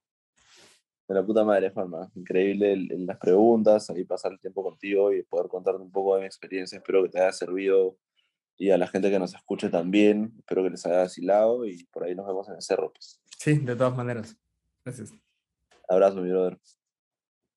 De la puta madre, Juanma. Increíble las preguntas, ahí pasar el tiempo contigo y poder contarte un poco de mi experiencia. Espero que te haya servido y a la gente que nos escuche también. Espero que les haya vacilado y por ahí nos vemos en el cerro. Pues. Sí, de todas maneras. Gracias. Abrazo, mi brother.